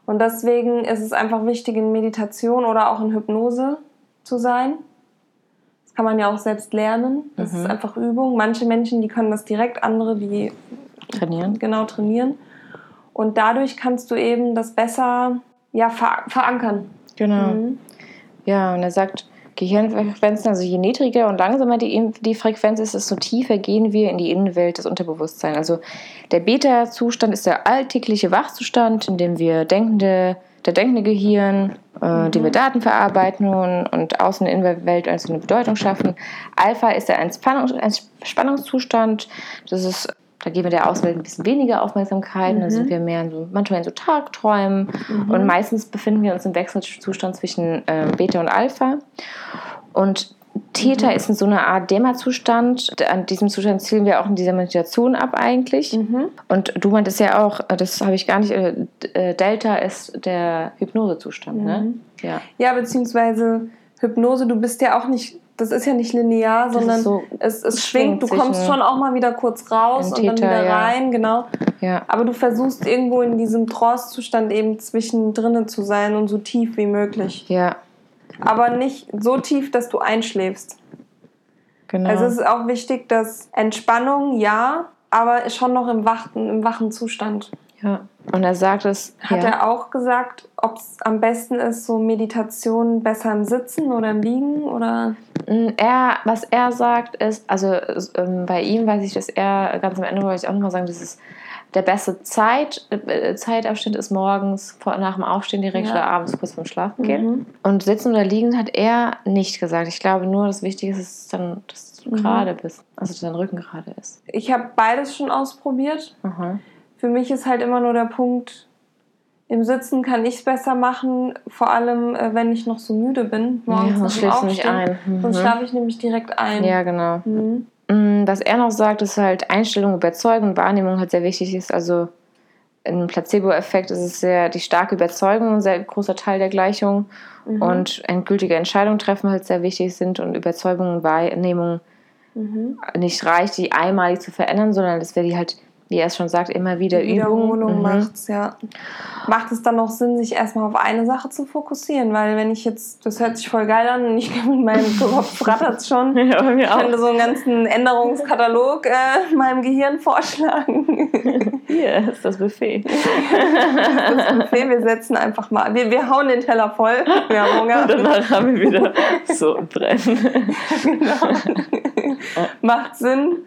Und deswegen ist es einfach wichtig, in Meditation oder auch in Hypnose zu sein. Das kann man ja auch selbst lernen. Das Mhm. ist einfach Übung. Manche Menschen, die können das direkt, andere, die Trainieren. genau trainieren. Und dadurch kannst du eben das besser ja, ver verankern. Genau. Mhm. Ja, und er sagt, Gehirnfrequenzen, also je niedriger und langsamer die, die Frequenz ist, desto tiefer gehen wir in die Innenwelt des Unterbewusstseins. Also der Beta-Zustand ist der alltägliche Wachzustand, in dem wir denkende, der denkende Gehirn, äh, dem wir Daten verarbeiten und, und außen in der Innenwelt also eine Bedeutung schaffen. Alpha ist der Entspannungs Entspannungszustand. Das ist, da geben wir der Außenwelt ein bisschen weniger Aufmerksamkeit. und Da sind wir mehr in so, manchmal in so Tagträumen. Und meistens befinden wir uns im Wechselzustand zwischen äh, Beta und Alpha. Und Theta ist in so einer Art Dämmerzustand. An diesem Zustand zielen wir auch in dieser Meditation ab eigentlich. Mhm. Und du meintest ja auch, das habe ich gar nicht, äh, äh, Delta ist der Hypnosezustand, ne? Mhm. Ja. Ja, beziehungsweise Hypnose, du bist ja auch nicht, das ist ja nicht linear, sondern so- es, es schwingt, du kommst schon auch mal wieder kurz raus und dann Theta, wieder ja. rein, genau. ja. Aber du versuchst irgendwo in diesem Trance-Zustand eben zwischendrin zu sein und so tief wie möglich. Ja, Aber nicht so tief, dass du einschläfst. genau. Also es ist auch wichtig, dass Entspannung, ja, aber schon noch im wachen, im wachen Zustand. ja. Und er sagt es. Hat ja. er auch gesagt, ob es am besten ist, so Meditation besser im Sitzen oder im Liegen oder? Mm, Er, was er sagt, ist, also es, ähm, bei ihm weiß ich, dass er ganz am Ende wollte ich auch nochmal sagen, das ist der beste Zeit, äh, Zeitabschnitt ist morgens vor, nach dem Aufstehen direkt Ja. oder abends kurz vorm Schlafen gehen. Mhm. Und sitzen oder liegen hat er nicht gesagt. Ich glaube nur, das Wichtige ist, dann, dass du Mhm. gerade bist, also dass dein Rücken gerade ist. Ich habe beides schon ausprobiert. Aha. Für mich ist halt immer nur der Punkt, im Sitzen kann ich es besser machen, vor allem äh, wenn ich noch so müde bin. Ja, Morgens dem schläfst du nicht ein. Mhm. Sonst schlafe ich nämlich direkt ein. Ja, genau. Mhm. Mm, Was er noch sagt, ist halt Einstellung, Überzeugung Wahrnehmung halt sehr wichtig ist. Also im Placebo-Effekt ist es sehr die starke Überzeugung ein sehr großer Teil der Gleichung Mhm. und endgültige Entscheidungen treffen halt sehr wichtig sind und Überzeugung und Wahrnehmung Mhm. nicht reicht, die einmalig zu verändern, sondern dass wir die halt, wie er es schon sagt, immer wieder Die Übung. Mhm. macht's, ja. Macht es dann noch Sinn, sich erstmal auf eine Sache zu fokussieren? Weil wenn ich jetzt, das hört sich voll geil an und ich mit meinem Kopf rattert's schon. Ja, mir Ich könnte so einen ganzen Änderungskatalog äh, meinem Gehirn vorschlagen. Hier ist das Buffet. Das Buffet, wir setzen einfach mal, wir, wir hauen den Teller voll. Wir haben Hunger. Danach haben wir wieder so ein Brennen. Macht Sinn,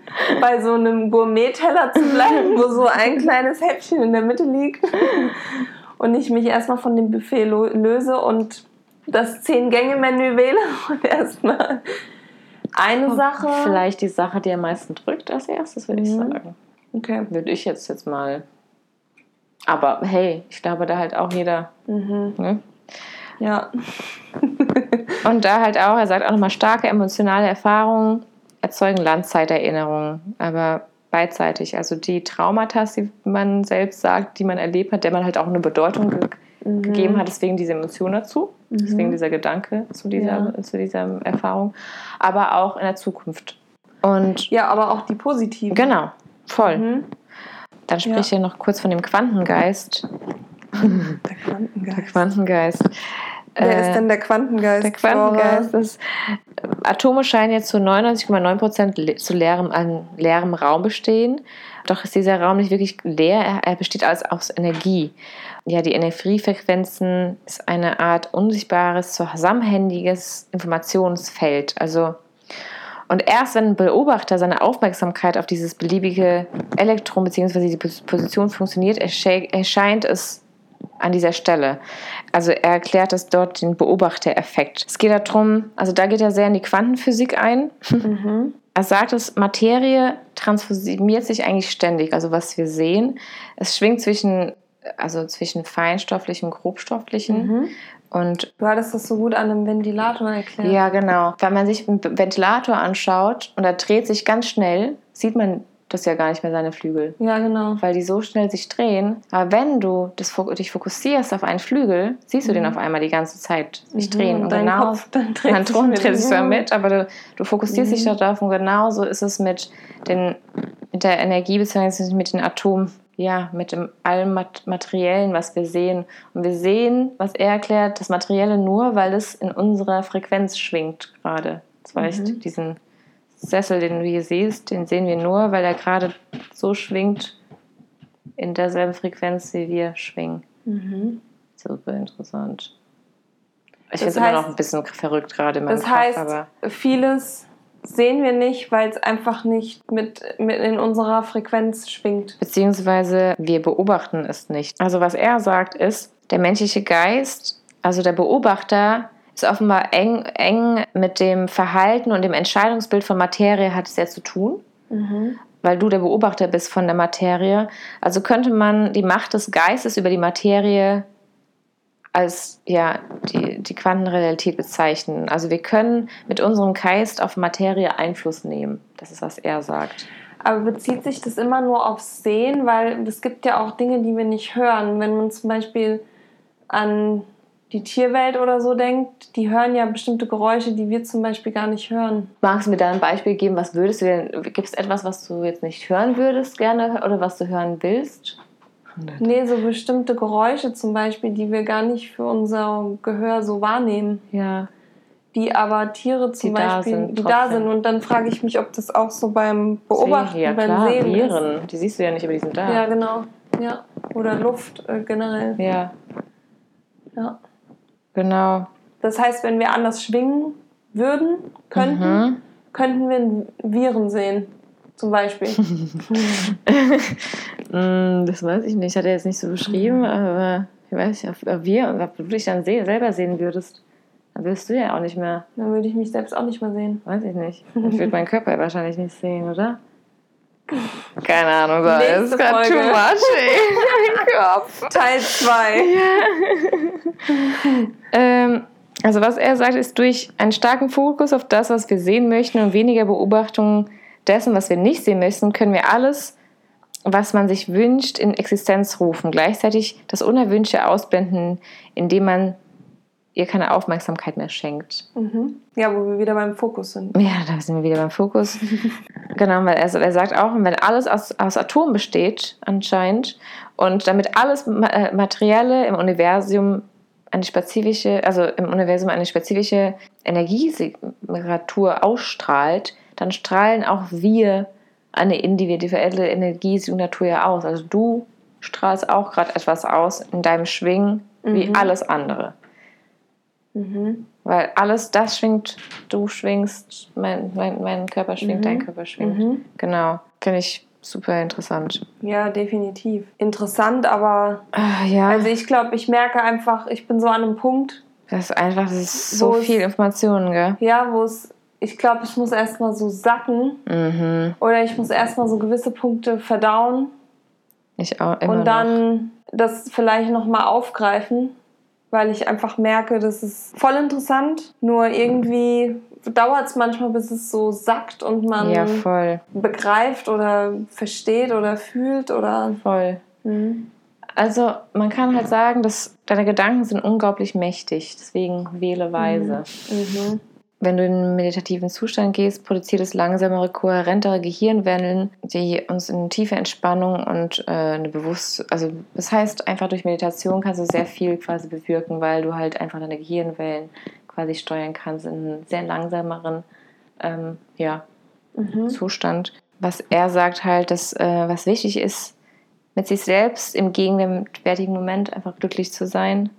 bei so einem Gourmet-Teller zu bleiben, wo so ein kleines Häppchen in der Mitte liegt. Und ich mich erstmal von dem Buffet löse und das Zehn-Gänge-Menü wähle und erstmal eine Sache. Vielleicht die Sache, die am meisten drückt als erstes, würde ich Mhm. sagen. Okay. Würde ich jetzt jetzt mal. Aber hey, ich glaube, da halt auch jeder. Mhm. Ne? Ja. Und da halt auch, er sagt auch nochmal, starke emotionale Erfahrungen erzeugen Langzeiterinnerungen, aber beidseitig. Also die Traumata, die man selbst sagt, die man erlebt hat, der man halt auch eine Bedeutung ge Mhm. gegeben hat, deswegen diese Emotion dazu, deswegen dieser Gedanke zu dieser, zu dieser Erfahrung, aber auch in der Zukunft. Und Ja, aber auch die positiven. genau, voll. Mhm. Dann spricht er noch kurz von dem Quantengeist. Der Quantengeist. Der Quantengeist. Wer Äh, ist denn der Quantengeist? Der Quantengeist ist, Atome scheinen jetzt zu 99,9% le- zu leerem, an leerem Raum bestehen Doch ist dieser Raum nicht wirklich leer, er, er besteht alles aus Energie. Ja, die Energiefrequenzen ist eine Art unsichtbares, zusammenhängiges Informationsfeld. Also und erst wenn ein Beobachter seine Aufmerksamkeit auf dieses beliebige Elektron bzw. die Position funktioniert, erscheint es an dieser Stelle. Also er erklärt es dort den Beobachtereffekt. Es geht darum, also da geht er sehr in die Quantenphysik ein. Mhm. Er sagt, dass Materie transformiert sich eigentlich ständig, also was wir sehen. Es schwingt zwischen, also zwischen feinstofflichen und grobstofflichen. Mhm. Und du hattest das so gut an einem Ventilator erklärt. Ja, genau. Wenn man sich einen Ventilator anschaut und er dreht sich ganz schnell, sieht man das ja gar nicht mehr seine Flügel. Ja, genau. Weil die so schnell sich drehen. Aber wenn du das, dich fokussierst auf einen Flügel, siehst du mhm. den auf einmal die ganze Zeit sich mhm. drehen. Und, und genau, Kopf, dann dreht dein Thron dreht sich zwar mit, aber du, du fokussierst mhm. dich darauf und genauso ist es mit, den, mit der Energie bzw. mit den Atomen ja, mit dem allem Materiellen, was wir sehen. Und wir sehen, was er erklärt, das Materielle nur, weil es in unserer Frequenz schwingt gerade. Das heißt, mhm. diesen Sessel, den du hier siehst, den sehen wir nur, weil er gerade so schwingt in derselben Frequenz, wie wir schwingen. Mhm. Super interessant. Ich finde es immer noch ein bisschen verrückt gerade in meinem Das Kopf, heißt, aber vieles sehen wir nicht, weil es einfach nicht mit, mit in unserer Frequenz schwingt. Beziehungsweise wir beobachten es nicht. Also was er sagt ist, der menschliche Geist, also der Beobachter, ist offenbar eng, eng mit dem Verhalten und dem Entscheidungsbild von Materie hat es ja zu tun. Mhm. Weil du der Beobachter bist von der Materie. Also könnte man die Macht des Geistes über die Materie als ja, die, die Quantenrealität bezeichnen. Also wir können mit unserem Geist auf Materie Einfluss nehmen. Das ist, was er sagt. Aber bezieht sich das immer nur aufs Sehen? Weil es gibt ja auch Dinge, die wir nicht hören. Wenn man zum Beispiel an die Tierwelt oder so denkt, die hören ja bestimmte Geräusche, die wir zum Beispiel gar nicht hören. Magst du mir da ein Beispiel geben? Was würdest du denn? Gibt es etwas, was du jetzt nicht hören würdest gerne oder was du hören willst? Nee, so bestimmte Geräusche zum Beispiel, die wir gar nicht für unser Gehör so wahrnehmen. Ja. Die aber Tiere zum die Beispiel, da sind, die da sind. Und dann frage ich mich, ob das auch so beim Beobachten, ja, beim klar, Sehen Viren. Ist. Die siehst du ja nicht, aber die sind da. Ja, genau. Ja. Oder Luft äh, generell. Ja. Ja. Genau. Das heißt, wenn wir anders schwingen würden, könnten, mhm. könnten wir Viren sehen. Zum Beispiel. Mm, das weiß ich nicht. Hat er jetzt nicht so beschrieben, aber ich weiß nicht, ob wir, ob du dich dann seh, selber sehen würdest. Dann würdest du ja auch nicht mehr. Dann würde ich mich selbst auch nicht mehr sehen. Weiß ich nicht. Ich würde meinen Körper wahrscheinlich nicht sehen, oder? Keine Ahnung, das ist gerade too much, mein Kopf. Teil 2. Ja. ähm, also was er sagt, ist durch einen starken Fokus auf das, was wir sehen möchten und weniger Beobachtungen dessen, was wir nicht sehen möchten, können wir alles, was man sich wünscht, in Existenz rufen. Gleichzeitig das Unerwünschte ausblenden, indem man ihr keine Aufmerksamkeit mehr schenkt. Mhm. Ja, wo wir wieder beim Fokus sind. Ja, da sind wir wieder beim Fokus. genau, weil er, er sagt auch, wenn alles aus, aus Atomen besteht, anscheinend, und damit alles äh, Materielle im Universum eine spezifische, also im Universum eine spezifische Energiesignatur ausstrahlt, dann strahlen auch wir eine individuelle Energiesignatur ja aus. Also du strahlst auch gerade etwas aus in deinem Schwingen wie mhm. alles andere. Mhm. Weil alles das schwingt, du schwingst, mein, mein, mein Körper schwingt, mhm. dein Körper schwingt. Mhm. Genau. Finde ich super interessant. Ja, definitiv. Interessant, aber ah, ja. also ich glaube, ich merke einfach, ich bin so an einem Punkt. Das ist einfach, das ist so viel Informationen, gell? Ja, wo es, ich glaube, ich muss erstmal so sacken. Mhm. Oder ich muss erstmal so gewisse Punkte verdauen. Ich auch immer Und dann noch. das vielleicht nochmal aufgreifen weil ich einfach merke, das ist voll interessant. Nur irgendwie dauert es manchmal, bis es so sackt und man ja, begreift oder versteht oder fühlt oder. Voll. Mhm. Also man kann halt sagen, dass deine Gedanken sind unglaublich mächtig. Deswegen wähle weise. Mhm. Mhm. Wenn du in einen meditativen Zustand gehst, produziert es langsamere, kohärentere Gehirnwellen, die uns in tiefe Entspannung und äh, eine bewusst, also das heißt einfach durch Meditation kannst du sehr viel quasi bewirken, weil du halt einfach deine Gehirnwellen quasi steuern kannst in einen sehr langsameren ähm, ja, mhm. Zustand. was er sagt halt, dass äh, was wichtig ist, mit sich selbst im gegenwärtigen Moment einfach glücklich zu sein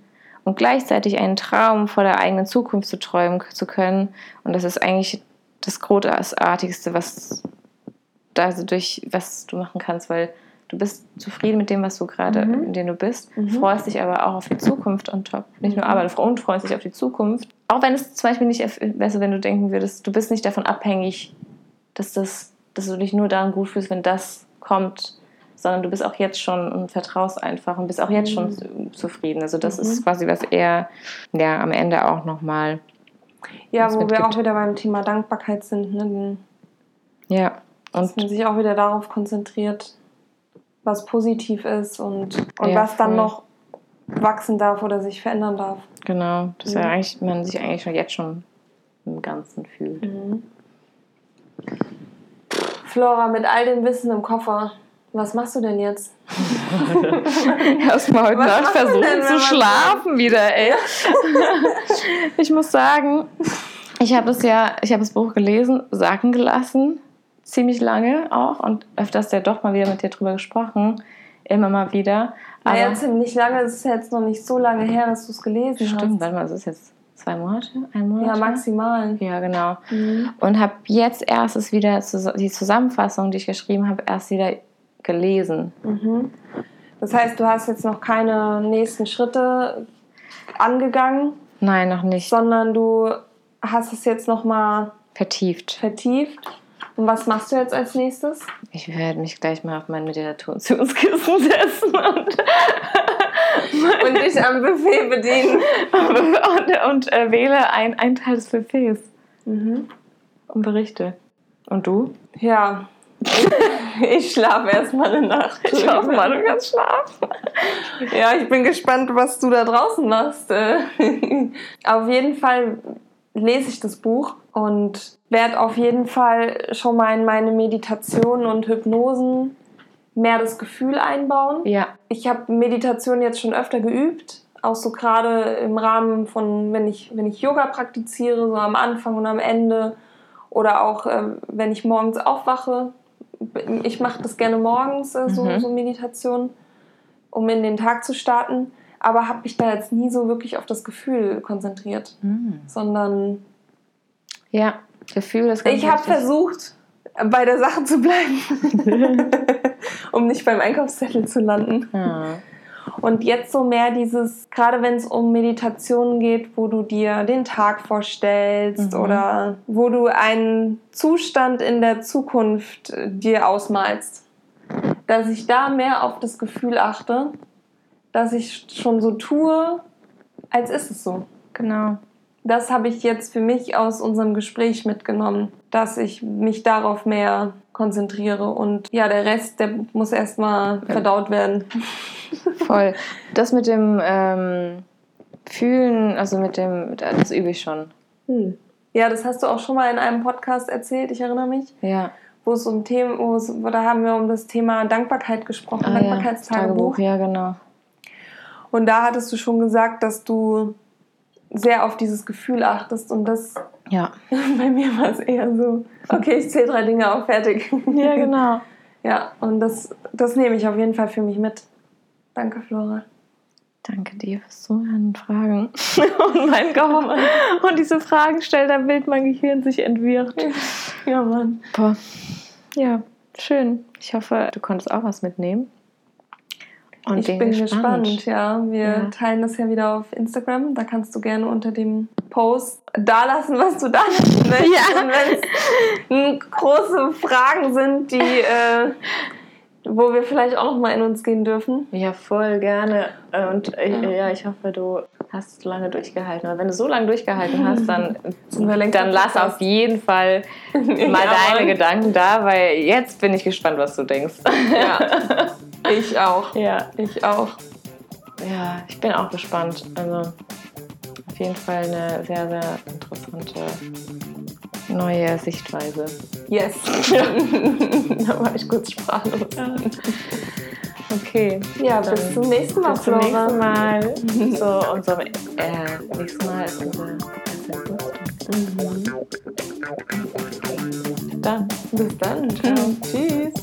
und gleichzeitig einen Traum vor der eigenen Zukunft zu träumen zu können. Und das ist eigentlich das Großartigste, was dadurch, was du machen kannst, weil du bist zufrieden mit dem, was du gerade, Mhm. in dem du bist, Mhm. freust dich aber auch auf die Zukunft on top. Nicht nur Mhm. aber und freust dich auf die Zukunft. Auch wenn es zum Beispiel nicht, du, wenn du denken würdest, du bist nicht davon abhängig, dass, das, dass du dich nur daran gut fühlst, wenn das kommt, sondern du bist auch jetzt schon und vertraust einfach und bist auch jetzt schon Mhm. zu- zufrieden. Also das Mhm. ist quasi, was er ja am Ende auch nochmal, Ja, wo wir mitgibt. auch wieder beim Thema Dankbarkeit sind, ne? ja, dass und man sich auch wieder darauf konzentriert, was positiv ist und, und Ja, was dann voll. noch wachsen darf oder sich verändern darf. genau, dass Mhm. man sich eigentlich schon jetzt schon im Ganzen fühlt. Mhm. Flora, mit all dem Wissen im Koffer, was machst du denn jetzt? Erstmal heute Was Nacht versuchen denn, zu schlafen wieder, ey. ich muss sagen, ich habe das ja, ich habe das Buch gelesen, sacken gelassen, ziemlich lange auch und öfters ja doch mal wieder mit dir drüber gesprochen, immer mal wieder. Aber Naja, ziemlich lange, es ist jetzt noch nicht so lange her, dass du es gelesen stimmt, hast. warte mal, es ist jetzt zwei Monate, ein Monat. Ja, maximal. Ja, genau. Mhm. Und habe jetzt erst wieder die Zusammenfassung, die ich geschrieben habe, erst wieder gelesen. Mhm. Das heißt, du hast jetzt noch keine nächsten Schritte angegangen, Nein, noch nicht. sondern du hast es jetzt nochmal Vertieft. vertieft. Und was machst du jetzt als nächstes? Ich werde mich gleich mal auf mein Meditationskissen setzen und, Und dich am Buffet bedienen. und, und äh, wähle ein, ein Teil des Buffets Mhm. und berichte. Und du? Ja, ich schlafe erstmal eine Nacht. Ich hoffe mal, du kannst schlafen. Ja, ich bin gespannt, was du da draußen machst. Äh, Auf jeden Fall lese ich das Buch und werde auf jeden Fall schon mal in meine Meditationen und Hypnosen mehr das Gefühl einbauen. Ja. Ich habe Meditation jetzt schon öfter geübt, auch so gerade im Rahmen von, wenn ich, wenn ich Yoga praktiziere, so am Anfang und am Ende oder auch ähm, wenn ich morgens aufwache. Ich mache das gerne morgens, äh, so, Mhm. so Meditation, um in den Tag zu starten. Aber habe mich da jetzt nie so wirklich auf das Gefühl konzentriert, sondern Ja, Gefühl ist ganz ich habe versucht, bei der Sache zu bleiben, um nicht beim Einkaufszettel zu landen. Ja. Und jetzt so mehr dieses, gerade wenn es um Meditationen geht, wo du dir den Tag vorstellst Mhm. oder wo du einen Zustand in der Zukunft äh, dir ausmalst, dass ich da mehr auf das Gefühl achte, dass ich schon so tue, als ist es so. Genau. Das habe ich jetzt für mich aus unserem Gespräch mitgenommen, dass ich mich darauf mehr konzentriere und ja, der Rest, der muss erstmal verdaut werden. Voll. Das mit dem ähm, Fühlen, also mit dem, das übe ich schon. Hm. Ja, das hast du auch schon mal in einem Podcast erzählt, ich erinnere mich, Ja. wo es um Themen, wo, es, wo da haben wir um das Thema Dankbarkeit gesprochen, Ah, ja. Dankbarkeitstagebuch. ja, genau. Und da hattest du schon gesagt, dass du sehr auf dieses Gefühl achtest und das Ja. bei mir war es eher so, okay, ich zähle drei Dinge auf, fertig. Ja, genau. Ja, und das, das nehme ich auf jeden Fall für mich mit. Danke, Flora. Danke dir fürs Zuhören und Fragen. und mein Gehirn. Und diese Fragen stellt, da Bild mein Gehirn sich entwirrt. Ja, Mann. Boah. Ja, schön. Ich hoffe, du konntest auch was mitnehmen. Und ich bin gespannt. ja. Wir Ja. teilen das ja wieder auf Instagram. Da kannst du gerne unter dem Post da lassen, was du da lassen möchtest. Ja. Und wenn es große Fragen sind, die, äh, wo wir vielleicht auch noch mal in uns gehen dürfen. Ja, voll gerne. Und ich, ja, ich hoffe, du hast so lange durchgehalten. Aber wenn du so lange durchgehalten hast, dann, dann lass auf jeden Fall mal Ja, deine. Gedanken da, weil jetzt bin ich gespannt, was du denkst. Ja. Ich auch. Ja, Ich auch. ja, ich bin auch gespannt. Also auf jeden Fall eine sehr, sehr interessante neue Sichtweise. Yes. da war ich kurz sprachlos. Okay. Ja, bis zum nächsten Mal, Bis zum Flora. nächsten Mal. so, unser, äh, nächstes Mal ist unser mhm. Dann. Bis dann. Ciao. Mhm. Tschüss.